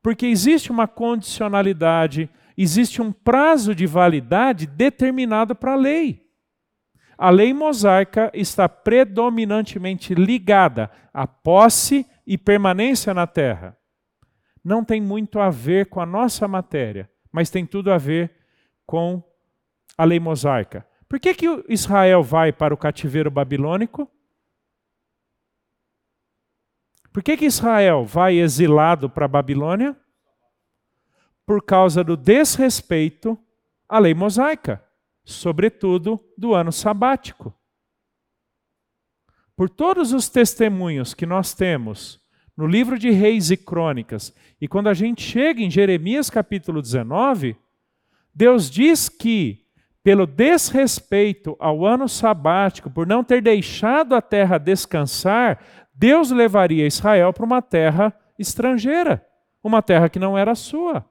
Porque existe uma condicionalidade existe um prazo de validade determinado para a lei. A lei mosaica está predominantemente ligada à posse e permanência na terra. Não tem muito a ver com a nossa matéria, mas tem tudo a ver com a lei mosaica. Por que, que Israel vai para o cativeiro babilônico? Por que, que Israel vai exilado para a Babilônia? por causa do desrespeito à lei mosaica, sobretudo do ano sabático. Por todos os testemunhos que nós temos no livro de Reis e Crônicas, e quando a gente chega em Jeremias capítulo 19, Deus diz que, pelo desrespeito ao ano sabático, por não ter deixado a terra descansar, Deus levaria Israel para uma terra estrangeira, uma terra que não era sua.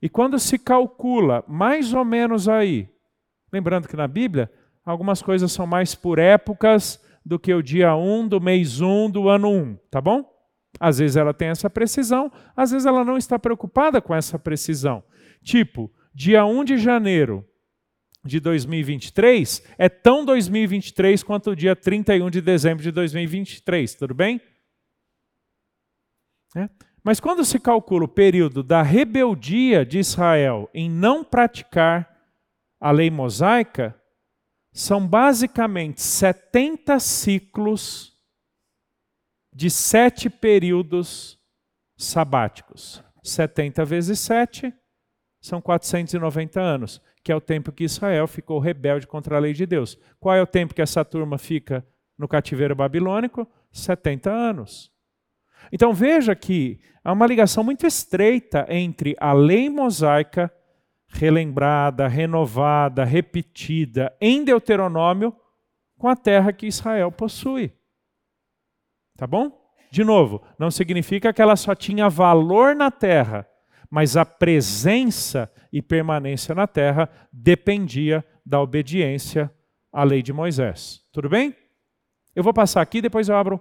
E quando se calcula mais ou menos aí, lembrando que na Bíblia algumas coisas são mais por épocas do que o dia 1 do mês 1 do ano 1, tá bom? Às vezes ela tem essa precisão, às vezes ela não está preocupada com essa precisão. Tipo, dia 1 de janeiro de 2023 é tão 2023 quanto o dia 31 de dezembro de 2023, tudo bem? É. Mas quando se calcula o período da rebeldia de Israel em não praticar a lei mosaica, são basicamente 70 ciclos de sete períodos sabáticos. 70 vezes 7 são 490 anos, que é o tempo que Israel ficou rebelde contra a lei de Deus. Qual é o tempo que essa turma fica no cativeiro babilônico? 70 anos. Então veja que há uma ligação muito estreita entre a lei mosaica, relembrada, renovada, repetida em Deuteronômio, com a terra que Israel possui. Tá bom? De novo, não significa que ela só tinha valor na terra, mas a presença e permanência na terra dependia da obediência à lei de Moisés. Tudo bem? Eu vou passar aqui, depois eu abro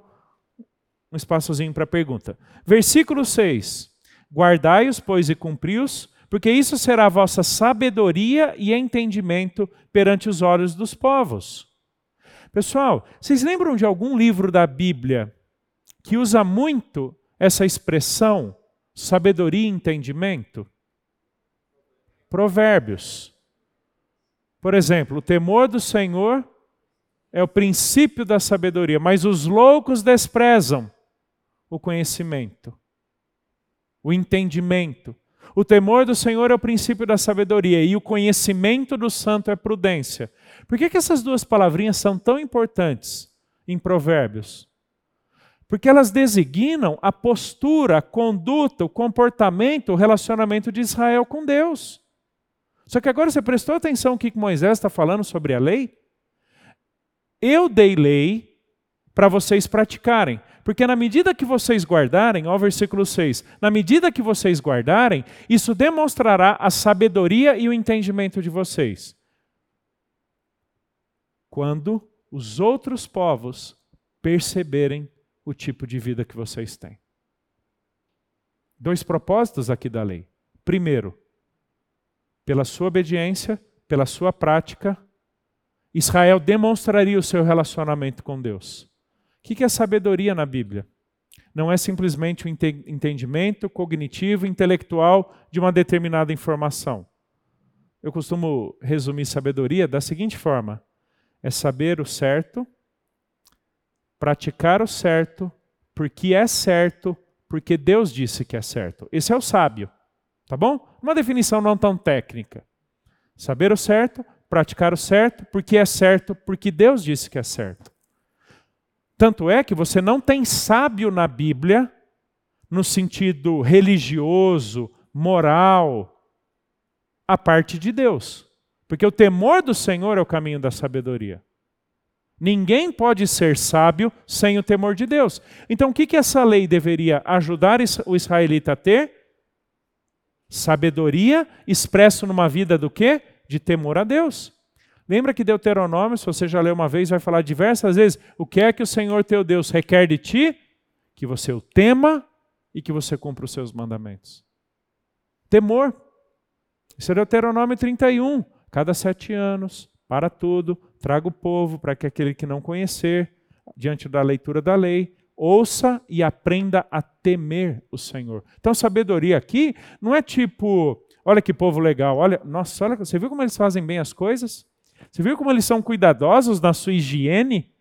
um espaçozinho para pergunta. Versículo 6. Guardai-os, pois, e cumpri-os, porque isso será a vossa sabedoria e entendimento perante os olhos dos povos. Pessoal, vocês lembram de algum livro da Bíblia que usa muito essa expressão sabedoria e entendimento? Provérbios. Por exemplo, o temor do Senhor é o princípio da sabedoria, mas os loucos desprezam o conhecimento, o entendimento. O temor do Senhor é o princípio da sabedoria e o conhecimento do santo é prudência. Por que, que essas duas palavrinhas são tão importantes em Provérbios? Porque elas designam a postura, a conduta, o comportamento, o relacionamento de Israel com Deus. Só que agora você prestou atenção o que Moisés está falando sobre a lei? Eu dei lei para vocês praticarem. Porque na medida que vocês guardarem, ó versículo 6, na medida que vocês guardarem, isso demonstrará a sabedoria e o entendimento de vocês. Quando os outros povos perceberem o tipo de vida que vocês têm. Dois propósitos aqui da lei. Primeiro, pela sua obediência, pela sua prática, Israel demonstraria o seu relacionamento com Deus. O que é sabedoria na Bíblia? Não é simplesmente o entendimento cognitivo, intelectual de uma determinada informação. Eu costumo resumir sabedoria da seguinte forma: é saber o certo, praticar o certo, porque é certo, porque Deus disse que é certo. Esse é o sábio, tá bom? Uma definição não tão técnica. Saber o certo, praticar o certo, porque é certo, porque Deus disse que é certo. Tanto é que você não tem sábio na Bíblia no sentido religioso, moral, a parte de Deus. Porque o temor do Senhor é o caminho da sabedoria. Ninguém pode ser sábio sem o temor de Deus. Então, o que, que essa lei deveria ajudar o israelita a ter? Sabedoria expresso numa vida do quê? De temor a Deus. Lembra que Deuteronômio, se você já leu uma vez, vai falar diversas vezes: o que é que o Senhor teu Deus requer de ti? Que você o tema e que você cumpra os seus mandamentos. Temor. Isso é Deuteronômio 31. Cada sete anos, para tudo, traga o povo para que aquele que não conhecer, diante da leitura da lei, ouça e aprenda a temer o Senhor. Então, sabedoria aqui não é tipo, olha que povo legal, olha, nossa, olha, você viu como eles fazem bem as coisas? Você viu como eles são cuidadosos na sua higiene?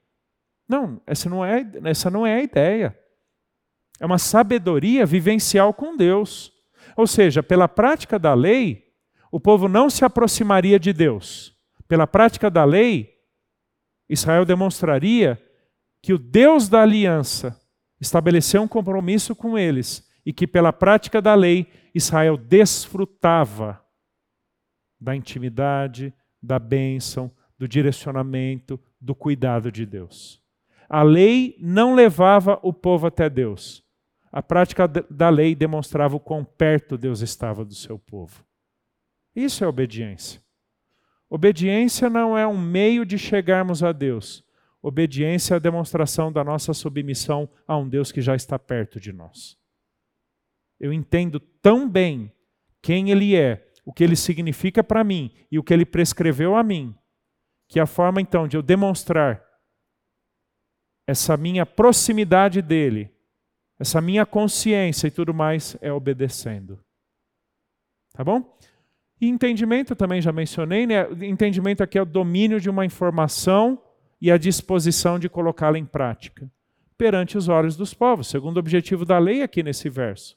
Não, essa não é, essa não é a ideia. É uma sabedoria vivencial com Deus. Ou seja, pela prática da lei, o povo não se aproximaria de Deus. Pela prática da lei, Israel demonstraria que o Deus da aliança estabeleceu um compromisso com eles e que, pela prática da lei, Israel desfrutava da intimidade, da bênção, do direcionamento, do cuidado de Deus. A lei não levava o povo até Deus. A prática da lei demonstrava o quão perto Deus estava do seu povo. Isso é obediência. Obediência não é um meio de chegarmos a Deus. Obediência é a demonstração da nossa submissão a um Deus que já está perto de nós. Eu entendo tão bem quem Ele é o que ele significa para mim e o que ele prescreveu a mim, que a forma então de eu demonstrar essa minha proximidade dele, essa minha consciência e tudo mais é obedecendo. Tá bom? E entendimento também já mencionei, né? Entendimento aqui é o domínio de uma informação e a disposição de colocá-la em prática perante os olhos dos povos, segundo o objetivo da lei aqui nesse verso.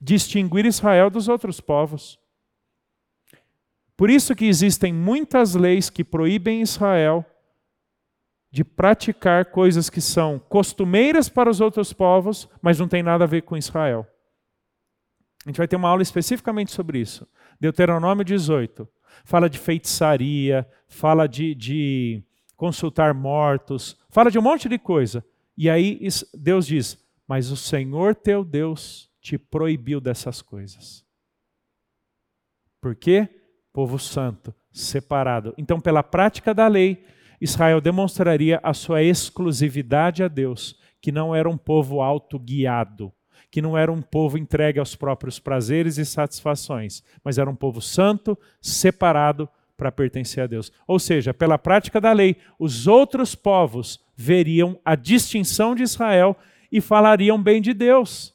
Distinguir Israel dos outros povos. Por isso que existem muitas leis que proíbem Israel de praticar coisas que são costumeiras para os outros povos, mas não tem nada a ver com Israel. A gente vai ter uma aula especificamente sobre isso. Deuteronômio 18 fala de feitiçaria, fala de, de consultar mortos, fala de um monte de coisa. E aí Deus diz: Mas o Senhor teu Deus te proibiu dessas coisas. Por quê? Povo santo, separado. Então, pela prática da lei, Israel demonstraria a sua exclusividade a Deus, que não era um povo autoguiado, que não era um povo entregue aos próprios prazeres e satisfações, mas era um povo santo, separado para pertencer a Deus. Ou seja, pela prática da lei, os outros povos veriam a distinção de Israel e falariam bem de Deus.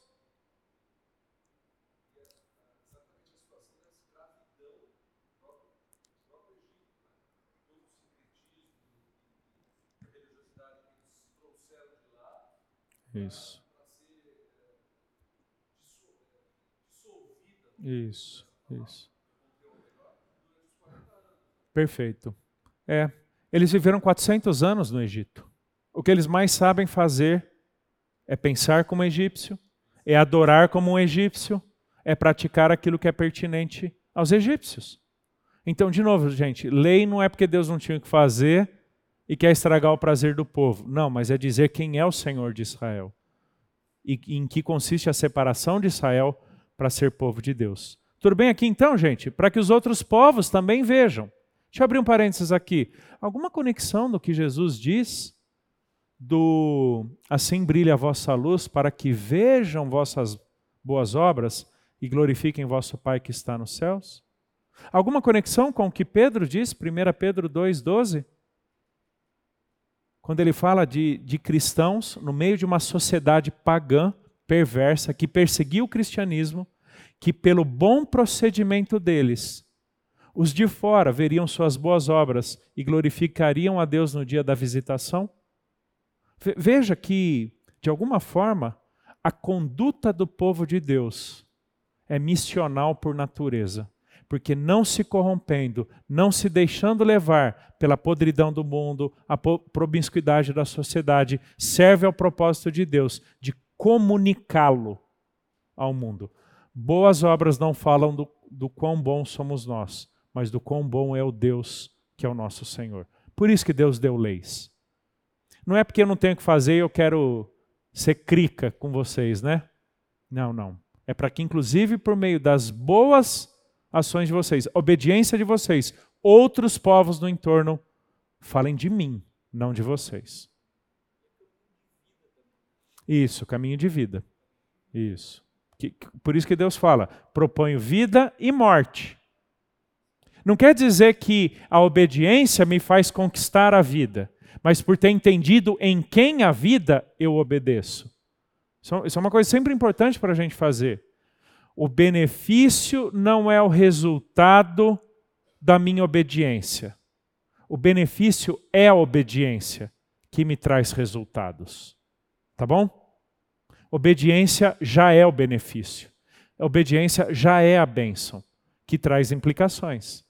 Isso. Isso, isso. Perfeito. É, eles viveram 400 anos no Egito. O que eles mais sabem fazer é pensar como egípcio, é adorar como um egípcio, é praticar aquilo que é pertinente aos egípcios. Então, de novo, gente, lei não é porque Deus não tinha o que fazer e quer estragar o prazer do povo. Não, mas é dizer quem é o Senhor de Israel e em que consiste a separação de Israel para ser povo de Deus. Tudo bem aqui então, gente? Para que os outros povos também vejam. Deixa eu abrir um parênteses aqui. Alguma conexão do que Jesus diz do assim brilha a vossa luz para que vejam vossas boas obras e glorifiquem vosso Pai que está nos céus? Alguma conexão com o que Pedro diz, 1 Pedro 2,12? Quando ele fala de, de cristãos no meio de uma sociedade pagã, perversa, que perseguia o cristianismo, que pelo bom procedimento deles, os de fora veriam suas boas obras e glorificariam a Deus no dia da visitação? Veja que, de alguma forma, a conduta do povo de Deus é missional por natureza, porque não se corrompendo, não se deixando levar pela podridão do mundo, a promiscuidade da sociedade, serve ao propósito de Deus de comunicá-lo ao mundo. Boas obras não falam do, do quão bom somos nós, mas do quão bom é o Deus que é o nosso Senhor. Por isso que Deus deu leis. Não é porque eu não tenho que fazer e eu quero ser crica com vocês, né? Não, não. É para que, inclusive, por meio das boas ações de vocês, obediência de vocês, outros povos no entorno falem de mim, não de vocês. Isso, caminho de vida. Isso. Por isso que Deus fala: proponho vida e morte. Não quer dizer que a obediência me faz conquistar a vida, mas por ter entendido em quem a vida, eu obedeço. Isso é uma coisa sempre importante para a gente fazer. O benefício não é o resultado da minha obediência. O benefício é a obediência que me traz resultados. Tá bom? Obediência já é o benefício. A obediência já é a bênção, que traz implicações.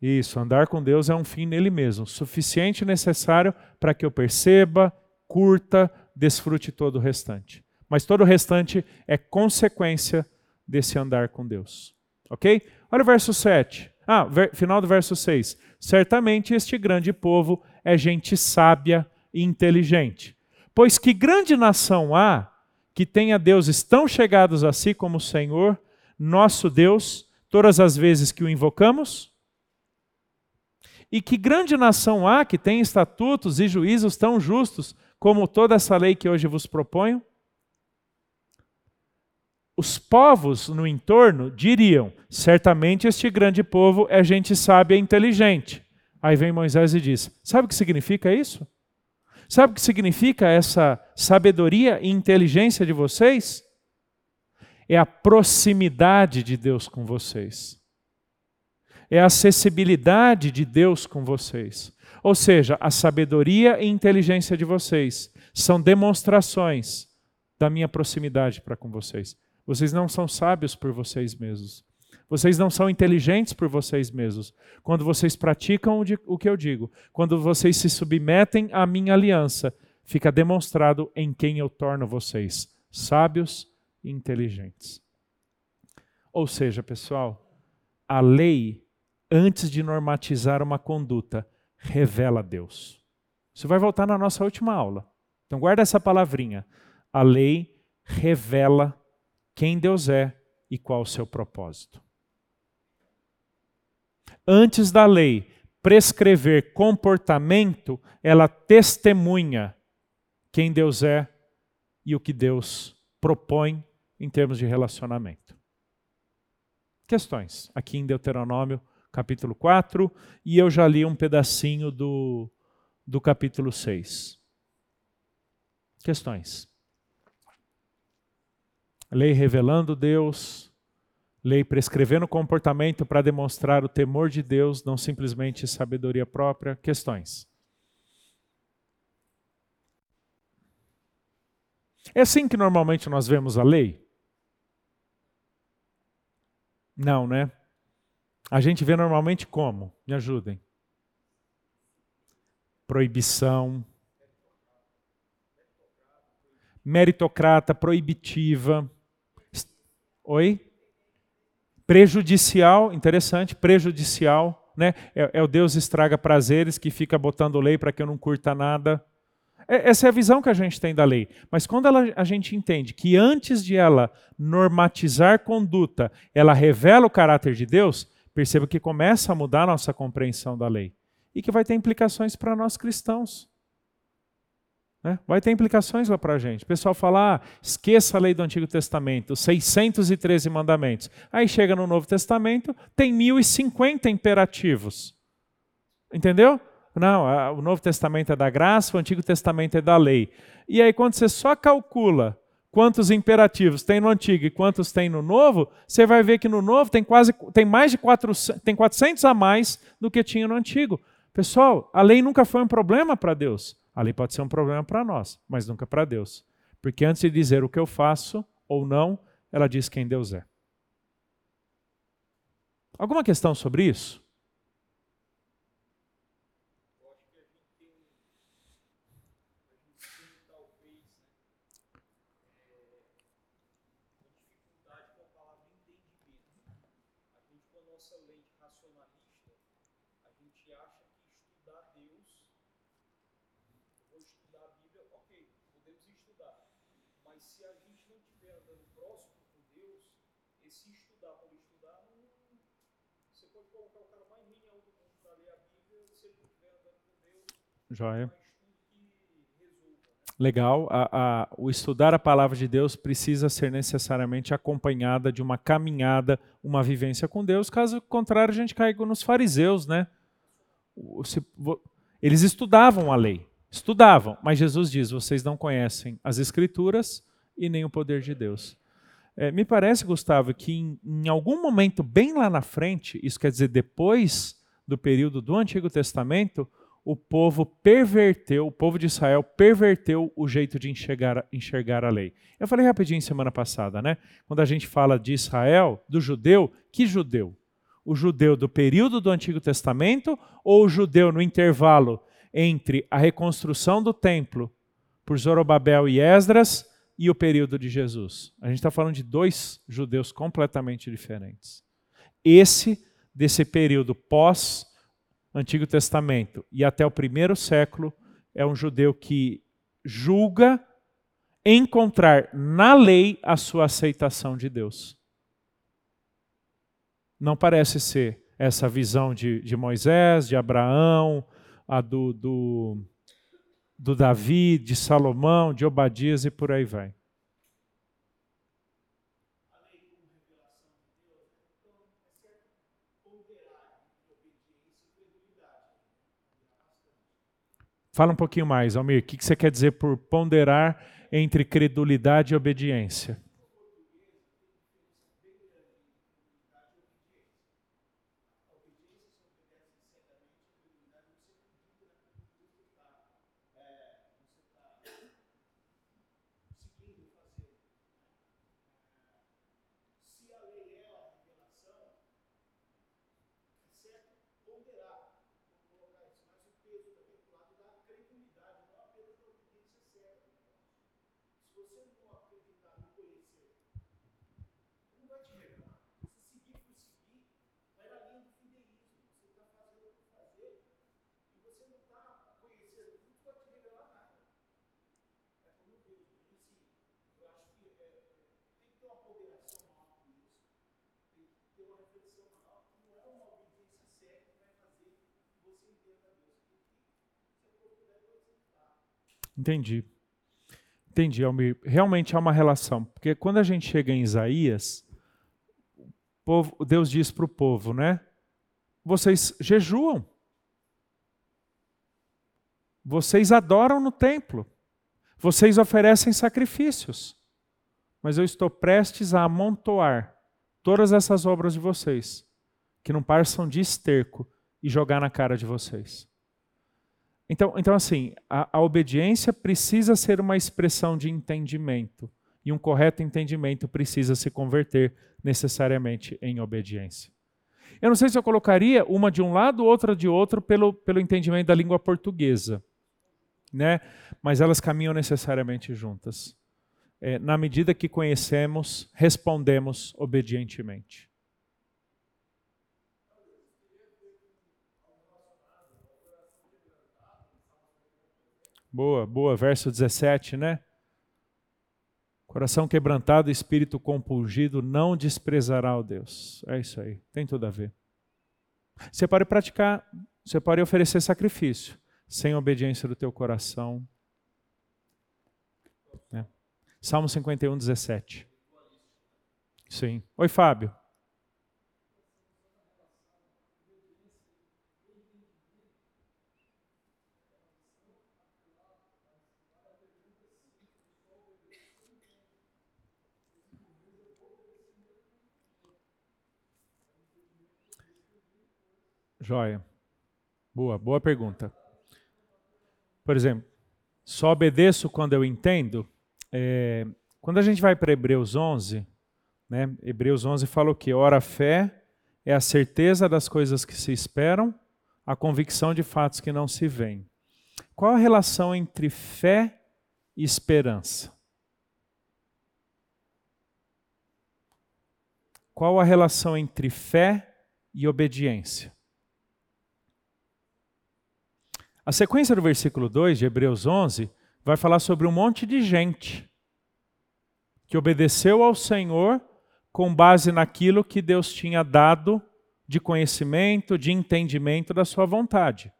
Isso, andar com Deus é um fim nele mesmo, suficiente e necessário para que eu perceba, curta, desfrute todo o restante. Mas todo o restante é consequência desse andar com Deus. Ok? Olha o verso 7. Ah, final do verso 6. Certamente este grande povo é gente sábia e inteligente. Pois que grande nação há que tenha deuses tão chegados a si como o Senhor, nosso Deus, todas as vezes que o invocamos? E que grande nação há que tem estatutos e juízos tão justos como toda essa lei que hoje vos proponho? Os povos no entorno diriam: certamente este grande povo é gente sábia e inteligente. Aí vem Moisés e diz: sabe o que significa isso? Sabe o que significa essa sabedoria e inteligência de vocês? É a proximidade de Deus com vocês é a acessibilidade de Deus com vocês. Ou seja, a sabedoria e inteligência de vocês são demonstrações da minha proximidade para com vocês. Vocês não são sábios por vocês mesmos. Vocês não são inteligentes por vocês mesmos. Quando vocês praticam o que eu digo, quando vocês se submetem à minha aliança, fica demonstrado em quem eu torno vocês sábios e inteligentes. Ou seja, pessoal, a lei antes de normatizar uma conduta, revela Deus. Isso vai voltar na nossa última aula. Então guarda essa palavrinha. A lei revela quem Deus é e qual o seu propósito. Antes da lei prescrever comportamento, ela testemunha quem Deus é e o que Deus propõe em termos de relacionamento. Questões, aqui em Deuteronômio, capítulo 4, e eu já li um pedacinho do, do capítulo 6. Questões. Lei revelando Deus, lei prescrevendo comportamento para demonstrar o temor de Deus, não simplesmente sabedoria própria. Questões. É assim que normalmente nós vemos a lei? Não, né? A gente vê normalmente como? Me ajudem. Proibição. Meritocrata, proibitiva. Oi? Prejudicial, interessante, prejudicial. Né? É, é o Deus estraga prazeres que fica botando lei para que eu não curta nada. É, essa é a visão que a gente tem da lei. Mas quando ela, a gente entende que antes de ela normatizar conduta, ela revela o caráter de Deus, perceba que começa a mudar a nossa compreensão da lei. E que vai ter implicações para nós cristãos. Né? Vai ter implicações lá para a gente. O pessoal fala, ah, esqueça a lei do Antigo Testamento, os 613 mandamentos. Aí chega no Novo Testamento, tem 1050 imperativos. Entendeu? Não, o Novo Testamento é da graça, o Antigo Testamento é da lei. E aí, quando você só calcula quantos imperativos tem no Antigo e quantos tem no Novo, você vai ver que no Novo tem quase tem mais de 400, tem 400 a mais do que tinha no Antigo. Pessoal, a lei nunca foi um problema para Deus. A lei pode ser um problema para nós, mas nunca para Deus. Porque antes de dizer o que eu faço ou não, ela diz quem Deus é. Alguma questão sobre isso? Joia. Legal. A, a, o estudar a palavra de Deus precisa ser necessariamente acompanhada de uma caminhada, uma vivência com Deus. Caso contrário, a gente cai nos fariseus, né? Eles estudavam a lei, estudavam, mas Jesus diz: vocês não conhecem as Escrituras e nem o poder de Deus. É, me parece, Gustavo, que em, em algum momento bem lá na frente, isso quer dizer depois do período do Antigo Testamento, o povo perverteu, o povo de Israel perverteu o jeito de enxergar, enxergar a lei. Eu falei rapidinho semana passada, né? Quando a gente fala de Israel, do judeu, que judeu? O judeu do período do Antigo Testamento ou o judeu no intervalo entre a reconstrução do templo por Zorobabel e Esdras e o período de Jesus? A gente está falando de dois judeus completamente diferentes. Esse, desse período pós Antigo Testamento e até o primeiro século, é um judeu que julga encontrar na lei a sua aceitação de Deus. Não parece ser essa visão de, de Moisés, de Abraão, a do, do, do Davi, de Salomão, de Obadias e por aí vai. Fala um pouquinho mais, Almir. O que você quer dizer por ponderar entre credulidade e obediência? Entendi. Entendi, Almir. Realmente há uma relação. Porque quando a gente chega em Isaías, povo, Deus diz para o povo, né? Vocês jejuam. Vocês adoram no templo. Vocês oferecem sacrifícios. Mas eu estou prestes a amontoar todas essas obras de vocês, que não passam de esterco, e jogar na cara de vocês. Então, então assim, a, a obediência precisa ser uma expressão de entendimento. E um correto entendimento precisa se converter necessariamente em obediência. Eu não sei se eu colocaria uma de um lado, outra de outro, pelo, pelo entendimento da língua portuguesa né? mas elas caminham necessariamente juntas. É, na medida que conhecemos, respondemos obedientemente. Boa, boa, verso 17, né? Coração quebrantado, espírito compungido, não desprezará o Deus. É isso aí, tem tudo a ver. Você pode praticar, você pode oferecer sacrifício sem obediência do teu coração. Né? Salmo 51, 17. Sim. Oi, Fábio. Joia. Boa, boa pergunta. Por exemplo, só obedeço quando eu entendo. É, quando a gente vai para Hebreus 11, né, Hebreus 11 fala o quê? Ora, a fé é a certeza das coisas que se esperam, a convicção de fatos que não se veem. Qual a relação entre fé e esperança? Qual a relação entre fé e obediência? A sequência do versículo 2 de Hebreus 11 vai falar sobre um monte de gente que obedeceu ao Senhor com base naquilo que Deus tinha dado de conhecimento, de entendimento da sua vontade.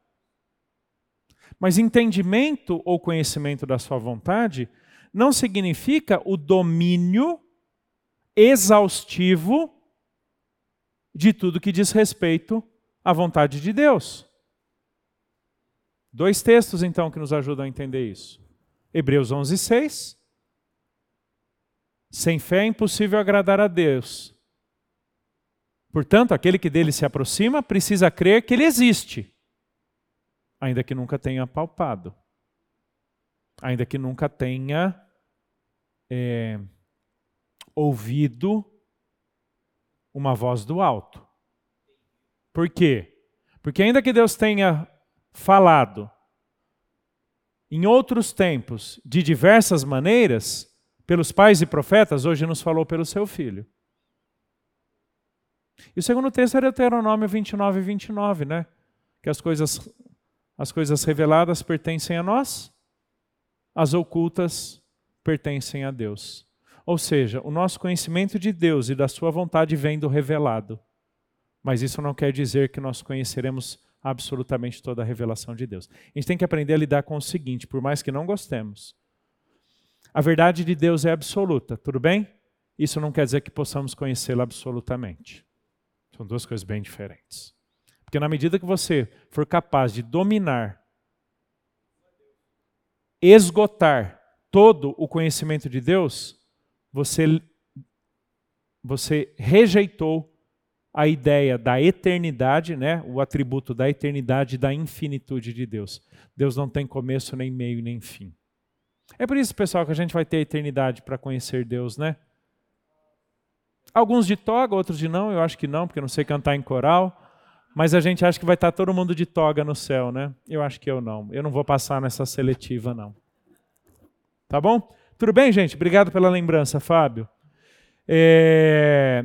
Mas entendimento ou conhecimento da sua vontade não significa o domínio exaustivo de tudo que diz respeito à vontade de Deus. Dois textos, então, que nos ajudam a entender isso. Hebreus 11, 6. Sem fé é impossível agradar a Deus. Portanto, aquele que dele se aproxima precisa crer que ele existe, ainda que nunca tenha palpado, ainda que nunca tenha é, ouvido uma voz do alto. Por quê? Porque ainda que Deus tenha falado em outros tempos, de diversas maneiras, pelos pais e profetas, hoje nos falou pelo seu filho. E o segundo texto é Deuteronômio 29 e 29, né? Que as coisas, as coisas reveladas pertencem a nós, as ocultas pertencem a Deus. Ou seja, o nosso conhecimento de Deus e da sua vontade vem do revelado. Mas isso não quer dizer que nós conheceremos absolutamente toda a revelação de Deus. A gente tem que aprender a lidar com o seguinte, por mais que não gostemos. A verdade de Deus é absoluta, tudo bem? Isso não quer dizer que possamos conhecê-la absolutamente. São duas coisas bem diferentes. Porque na medida que você for capaz de dominar, esgotar todo o conhecimento de Deus, você, você rejeitou a ideia da eternidade, né? o atributo da eternidade e da infinitude de Deus. Deus não tem começo, nem meio, nem fim. É por isso, pessoal, que a gente vai ter eternidade para conhecer Deus, né? Alguns de toga, outros de não, eu acho que não, porque não sei cantar em coral. Mas a gente acha que vai estar todo mundo de toga no céu, né? Eu acho que eu não. Eu não vou passar nessa seletiva, não. Tá bom? Tudo bem, gente? Obrigado pela lembrança, Fábio. É...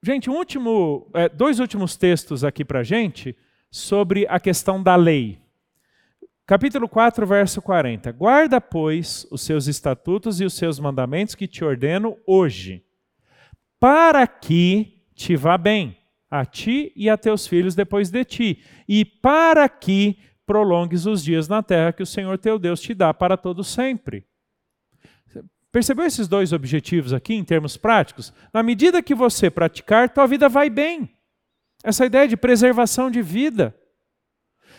Gente, um último, é, dois últimos textos aqui para gente sobre a questão da lei. Capítulo 4, verso 40. Guarda, pois, os seus estatutos e os seus mandamentos que te ordeno hoje, para que te vá bem, a ti e a teus filhos depois de ti, e para que prolongues os dias na terra que o Senhor teu Deus te dá para todo sempre. Percebeu esses dois objetivos aqui em termos práticos? Na medida que você praticar, tua vida vai bem. Essa ideia de preservação de vida.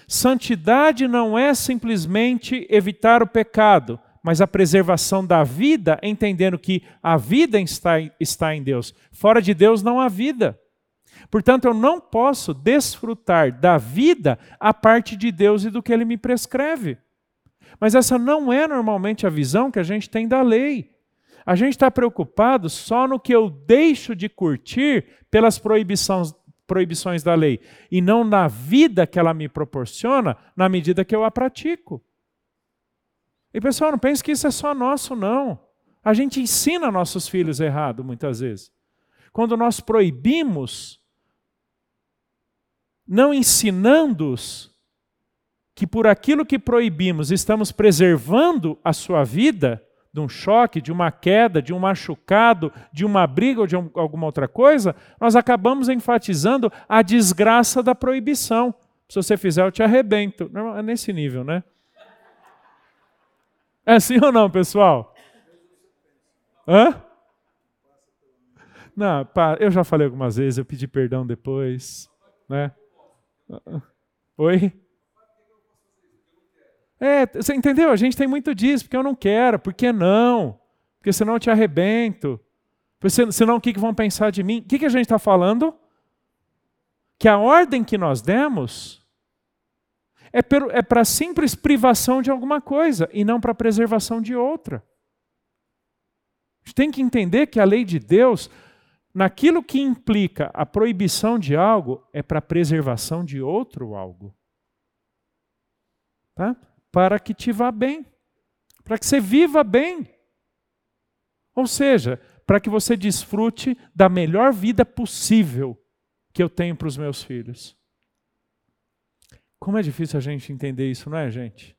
Santidade não é simplesmente evitar o pecado, mas a preservação da vida, entendendo que a vida está, em Deus. Fora de Deus não há vida. Portanto, eu não posso desfrutar da vida a parte de Deus e do que Ele me prescreve. Mas essa não é normalmente a visão que a gente tem da lei. A gente está preocupado só no que eu deixo de curtir pelas proibições, proibições da lei, e não na vida que ela me proporciona na medida que eu a pratico. E pessoal, não pense que isso é só nosso, não. A gente ensina nossos filhos errado muitas vezes. Quando nós proibimos, não ensinando-os que por aquilo que proibimos estamos preservando a sua vida, de um choque, de uma queda, de um machucado, de uma briga ou de um, alguma outra coisa, nós acabamos enfatizando a desgraça da proibição. Se você fizer, eu te arrebento. É nesse nível, né? É assim ou não, pessoal? Hã? Não, pá, eu já falei algumas vezes, eu pedi perdão depois, né? Oi? É, você entendeu? A gente tem muito disso, porque eu não quero, porque não, porque senão eu te arrebento, porque senão o que, que vão pensar de mim? O que, que a gente está falando? Que a ordem que nós demos é, é para simples privação de alguma coisa e não para preservação de outra. A gente tem que entender que a lei de Deus, naquilo que implica a proibição de algo, é para preservação de outro algo. Tá? Para que te vá bem, para que você viva bem. Ou seja, para que você desfrute da melhor vida possível que eu tenho para os meus filhos. Como é difícil a gente entender isso, não é, gente?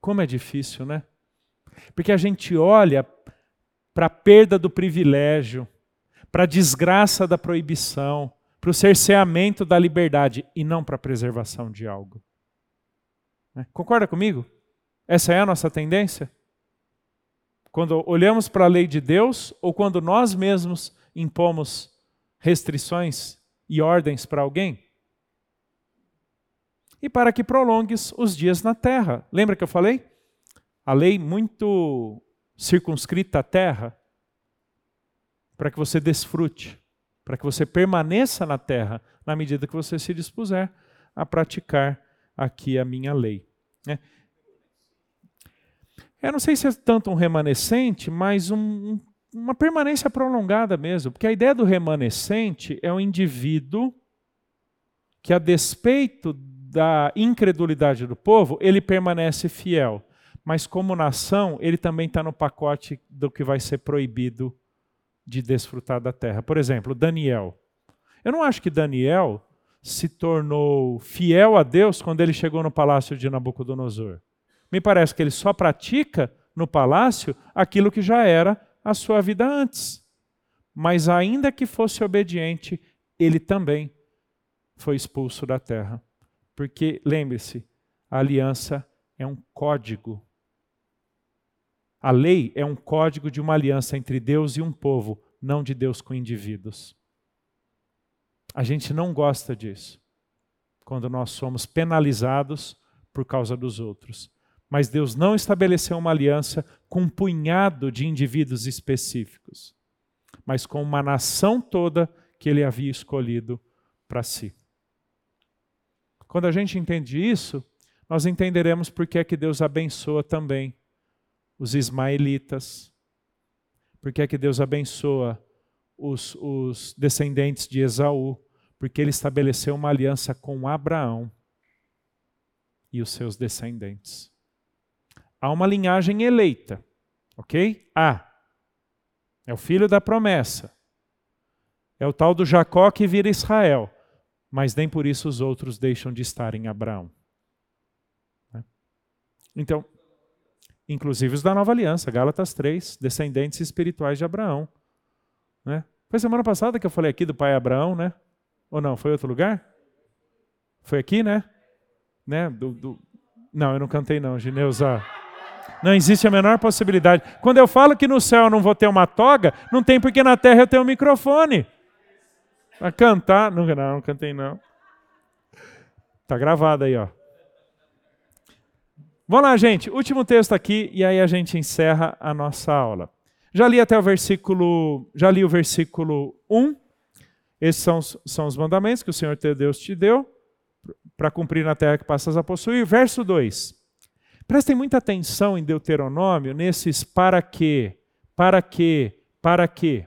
Como é difícil, né? Porque a gente olha para a perda do privilégio, para a desgraça da proibição, para o cerceamento da liberdade e não para a preservação de algo. Né? Concorda comigo? Essa é a nossa tendência? Quando olhamos para a lei de Deus ou quando nós mesmos impomos restrições e ordens para alguém? E para que prolongues os dias na terra. Lembra que eu falei? A lei muito circunscrita à terra, para que você desfrute, para que você permaneça na terra, na medida que você se dispuser a praticar aqui a minha lei. Né? Eu não sei se é tanto um remanescente, mas um, uma permanência prolongada mesmo. Porque a ideia do remanescente é um indivíduo que, a despeito da incredulidade do povo, ele permanece fiel. Mas, como nação, ele também está no pacote do que vai ser proibido de desfrutar da terra. Por exemplo, Daniel. Eu não acho que Daniel se tornou fiel a Deus quando ele chegou no palácio de Nabucodonosor. Me parece que ele só pratica no palácio aquilo que já era a sua vida antes. Mas ainda que fosse obediente, ele também foi expulso da terra. Porque, lembre-se, a aliança é um código. A lei é um código de uma aliança entre Deus e um povo, não de Deus com indivíduos. A gente não gosta disso, quando nós somos penalizados por causa dos outros. Mas Deus não estabeleceu uma aliança com um punhado de indivíduos específicos, mas com uma nação toda que ele havia escolhido para si. Quando a gente entende isso, nós entenderemos por que é que Deus abençoa também os ismaelitas, por que é que Deus abençoa os, os descendentes de Esaú, porque ele estabeleceu uma aliança com Abraão e os seus descendentes. Há uma linhagem eleita, ok? Há. É o filho da promessa. É o tal do Jacó que vira Israel. Mas nem por isso os outros deixam de estar em Abraão. Né? Então, inclusive os da nova aliança, Gálatas 3, descendentes espirituais de Abraão. Né? Foi semana passada que eu falei aqui do pai Abraão, né? Ou não? Foi outro lugar? Foi aqui, né? né? Do, do... Não, eu não cantei não, Gineuza. Não existe a menor possibilidade. Quando eu falo que no céu eu não vou ter uma toga, não tem porque na terra eu tenho um microfone. Para cantar. Não, não, não cantei não. Tá gravado aí, ó. Vamos lá, gente. Último texto aqui e aí a gente encerra a nossa aula. Já li até o versículo, já li o versículo 1. Esses são, são os mandamentos que o Senhor teu Deus te deu para cumprir na terra que passas a possuir. Verso 2. Prestem muita atenção em Deuteronômio nesses para que, para que, para que.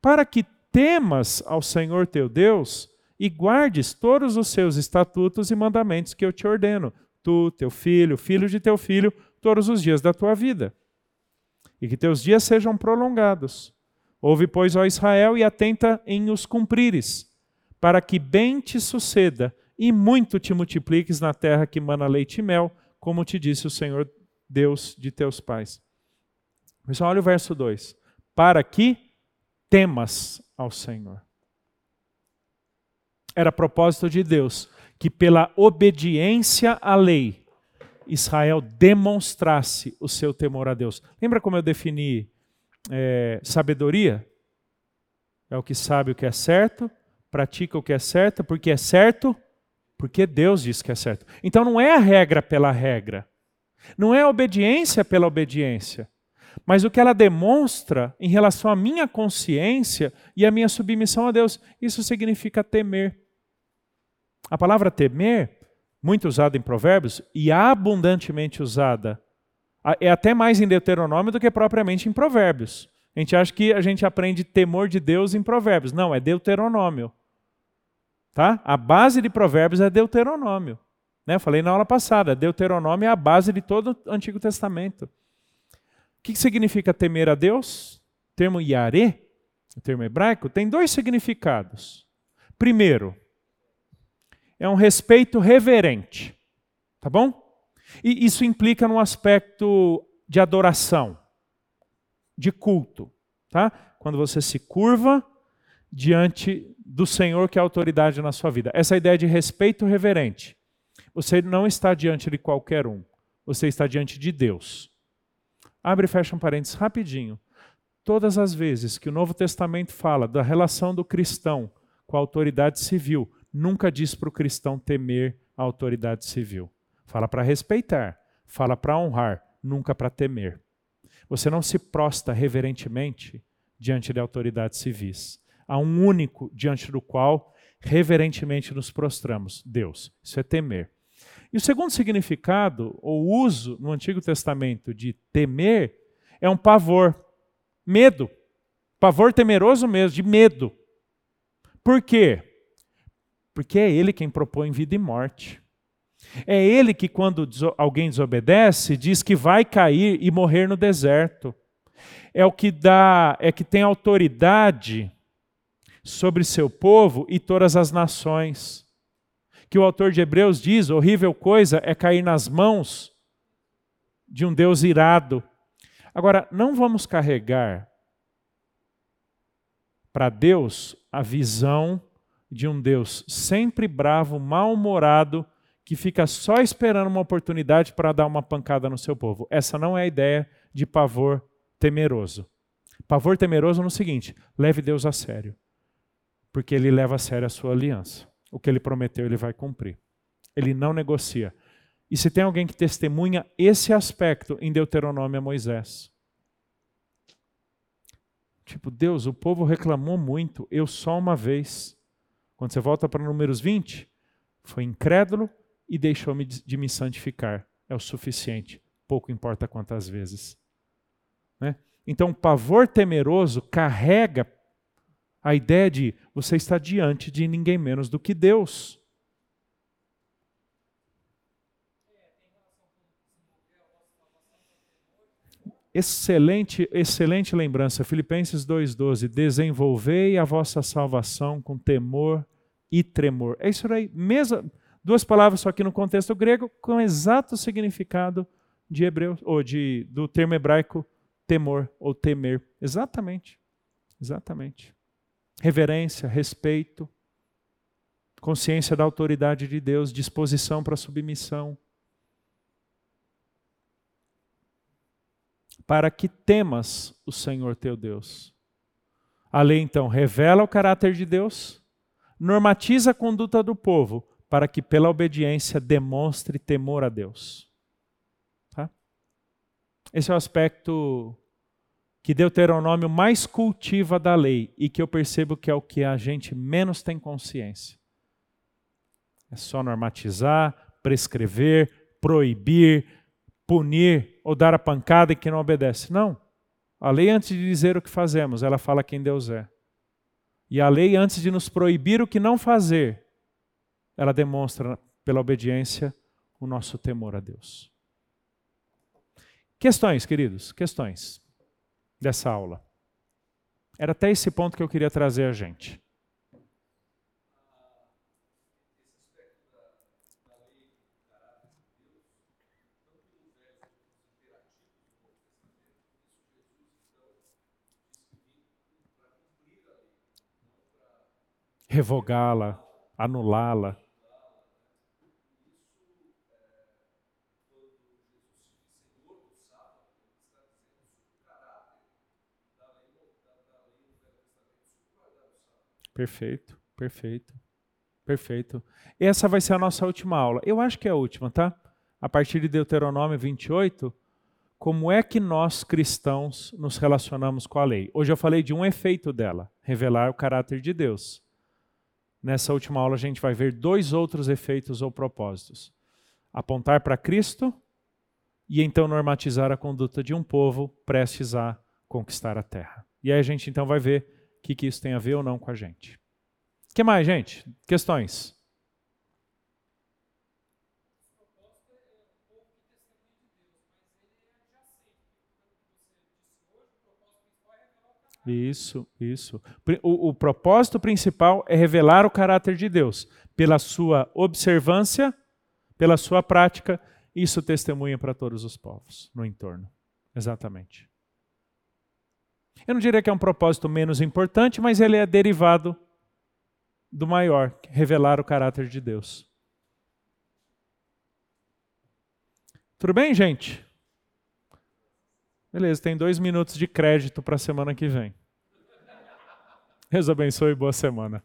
Para que temas ao Senhor teu Deus e guardes todos os seus estatutos e mandamentos que eu te ordeno, tu, teu filho, filho de teu filho, todos os dias da tua vida. E que teus dias sejam prolongados. Ouve, pois, ó Israel, e atenta em os cumprires, para que bem te suceda e muito te multipliques na terra que mana leite e mel, como te disse o Senhor Deus de teus pais. Pessoal, olha o verso 2. Para que temas ao Senhor. Era propósito de Deus que, pela obediência à lei, Israel demonstrasse o seu temor a Deus. Lembra como eu defini é, sabedoria? É o que sabe o que é certo, pratica o que é certo, porque é certo, porque Deus diz que é certo. Então não é a regra pela regra, não é a obediência pela obediência, mas o que ela demonstra em relação à minha consciência e à minha submissão a Deus. Isso significa temer. A palavra temer, muito usada em Provérbios e abundantemente usada, é até mais em Deuteronômio do que propriamente em Provérbios. A gente acha que a gente aprende temor de Deus em Provérbios. Não, é Deuteronômio. Tá? A base de Provérbios é Deuteronômio. Né? Eu falei na aula passada, Deuteronômio é a base de todo o Antigo Testamento. O que significa temer a Deus? O termo Yare, o termo hebraico, tem dois significados. Primeiro, é um respeito reverente. Tá bom? E isso implica num aspecto de adoração, de culto. Tá? Quando você se curva diante do Senhor que é a autoridade na sua vida. Essa ideia de respeito reverente. Você não está diante de qualquer um. Você está diante de Deus. Abre e fecha um parênteses rapidinho. Todas as vezes que o Novo Testamento fala da relação do cristão com a autoridade civil, nunca diz para o cristão temer a autoridade civil. Fala para respeitar, fala para honrar, nunca para temer. Você não se prosta reverentemente diante de autoridades civis. Há um único diante do qual reverentemente nos prostramos: Deus. Isso é temer. E o segundo significado, ou uso no Antigo Testamento de temer, é um pavor, medo. Pavor temeroso mesmo, de medo. Por quê? Porque é Ele quem propõe vida e morte. É Ele que, quando alguém desobedece, diz que vai cair e morrer no deserto. É o que dá, é que tem autoridade sobre seu povo e todas as nações. Que o autor de Hebreus diz: horrível coisa é cair nas mãos de um Deus irado. Agora, não vamos carregar para Deus a visão de um Deus sempre bravo, mal-humorado, que fica só esperando uma oportunidade para dar uma pancada no seu povo. Essa não é a ideia de pavor temeroso. Pavor temeroso no seguinte: leve Deus a sério, porque ele leva a sério a sua aliança. O que ele prometeu, ele vai cumprir. Ele não negocia. E se tem alguém que testemunha esse aspecto em Deuteronômio é Moisés. Tipo, Deus, o povo reclamou muito, eu só uma vez. Quando você volta para números 20, foi incrédulo e deixou-me de me santificar. É o suficiente. Pouco importa quantas vezes. Né? Então, o pavor temeroso carrega a ideia de você está diante de ninguém menos do que Deus. Excelente, excelente lembrança. Filipenses 2,12. Desenvolvei a vossa salvação com temor e tremor. É isso aí, duas palavras só que no contexto grego, com exato significado de hebreu, ou de, do termo hebraico temor ou temer. Exatamente. Exatamente. Reverência, respeito, consciência da autoridade de Deus, disposição para submissão. Para que temas o Senhor teu Deus. A lei, então, revela o caráter de Deus, normatiza a conduta do povo, para que pela obediência demonstre temor a Deus. Tá? Esse é o aspecto que Deuteronômio mais cultiva da lei e que eu percebo que é o que a gente menos tem consciência. É só normatizar, prescrever, proibir, punir ou dar a pancada em quem não obedece. Não. A lei, antes de dizer o que fazemos, ela fala quem Deus é. E a lei, antes de nos proibir o que não fazer, ela demonstra, pela obediência, o nosso temor a Deus. Questões, queridos, questões dessa aula. Era até esse ponto que eu queria trazer a gente. Revogá-la, anulá-la. Perfeito, perfeito, perfeito. Essa vai ser a nossa última aula. Eu acho que é a última, tá? A partir de Deuteronômio 28, como é que nós cristãos nos relacionamos com a lei? Hoje eu falei de um efeito dela, revelar o caráter de Deus. Nessa última aula a gente vai ver dois outros efeitos ou propósitos: apontar para Cristo e então normatizar a conduta de um povo prestes a conquistar a terra. E aí a gente então vai ver que, que isso tem a ver ou não com a gente. O que mais, gente? Questões? Isso, isso. O, o, propósito principal é revelar o caráter de Deus. Pela sua observância, pela sua prática, isso testemunha para todos os povos no entorno. Exatamente. Eu não diria que é um propósito menos importante, mas ele é derivado do maior, revelar o caráter de Deus. Tudo bem, gente? Beleza, tem dois minutos de crédito para a semana que vem. Deus abençoe e boa semana.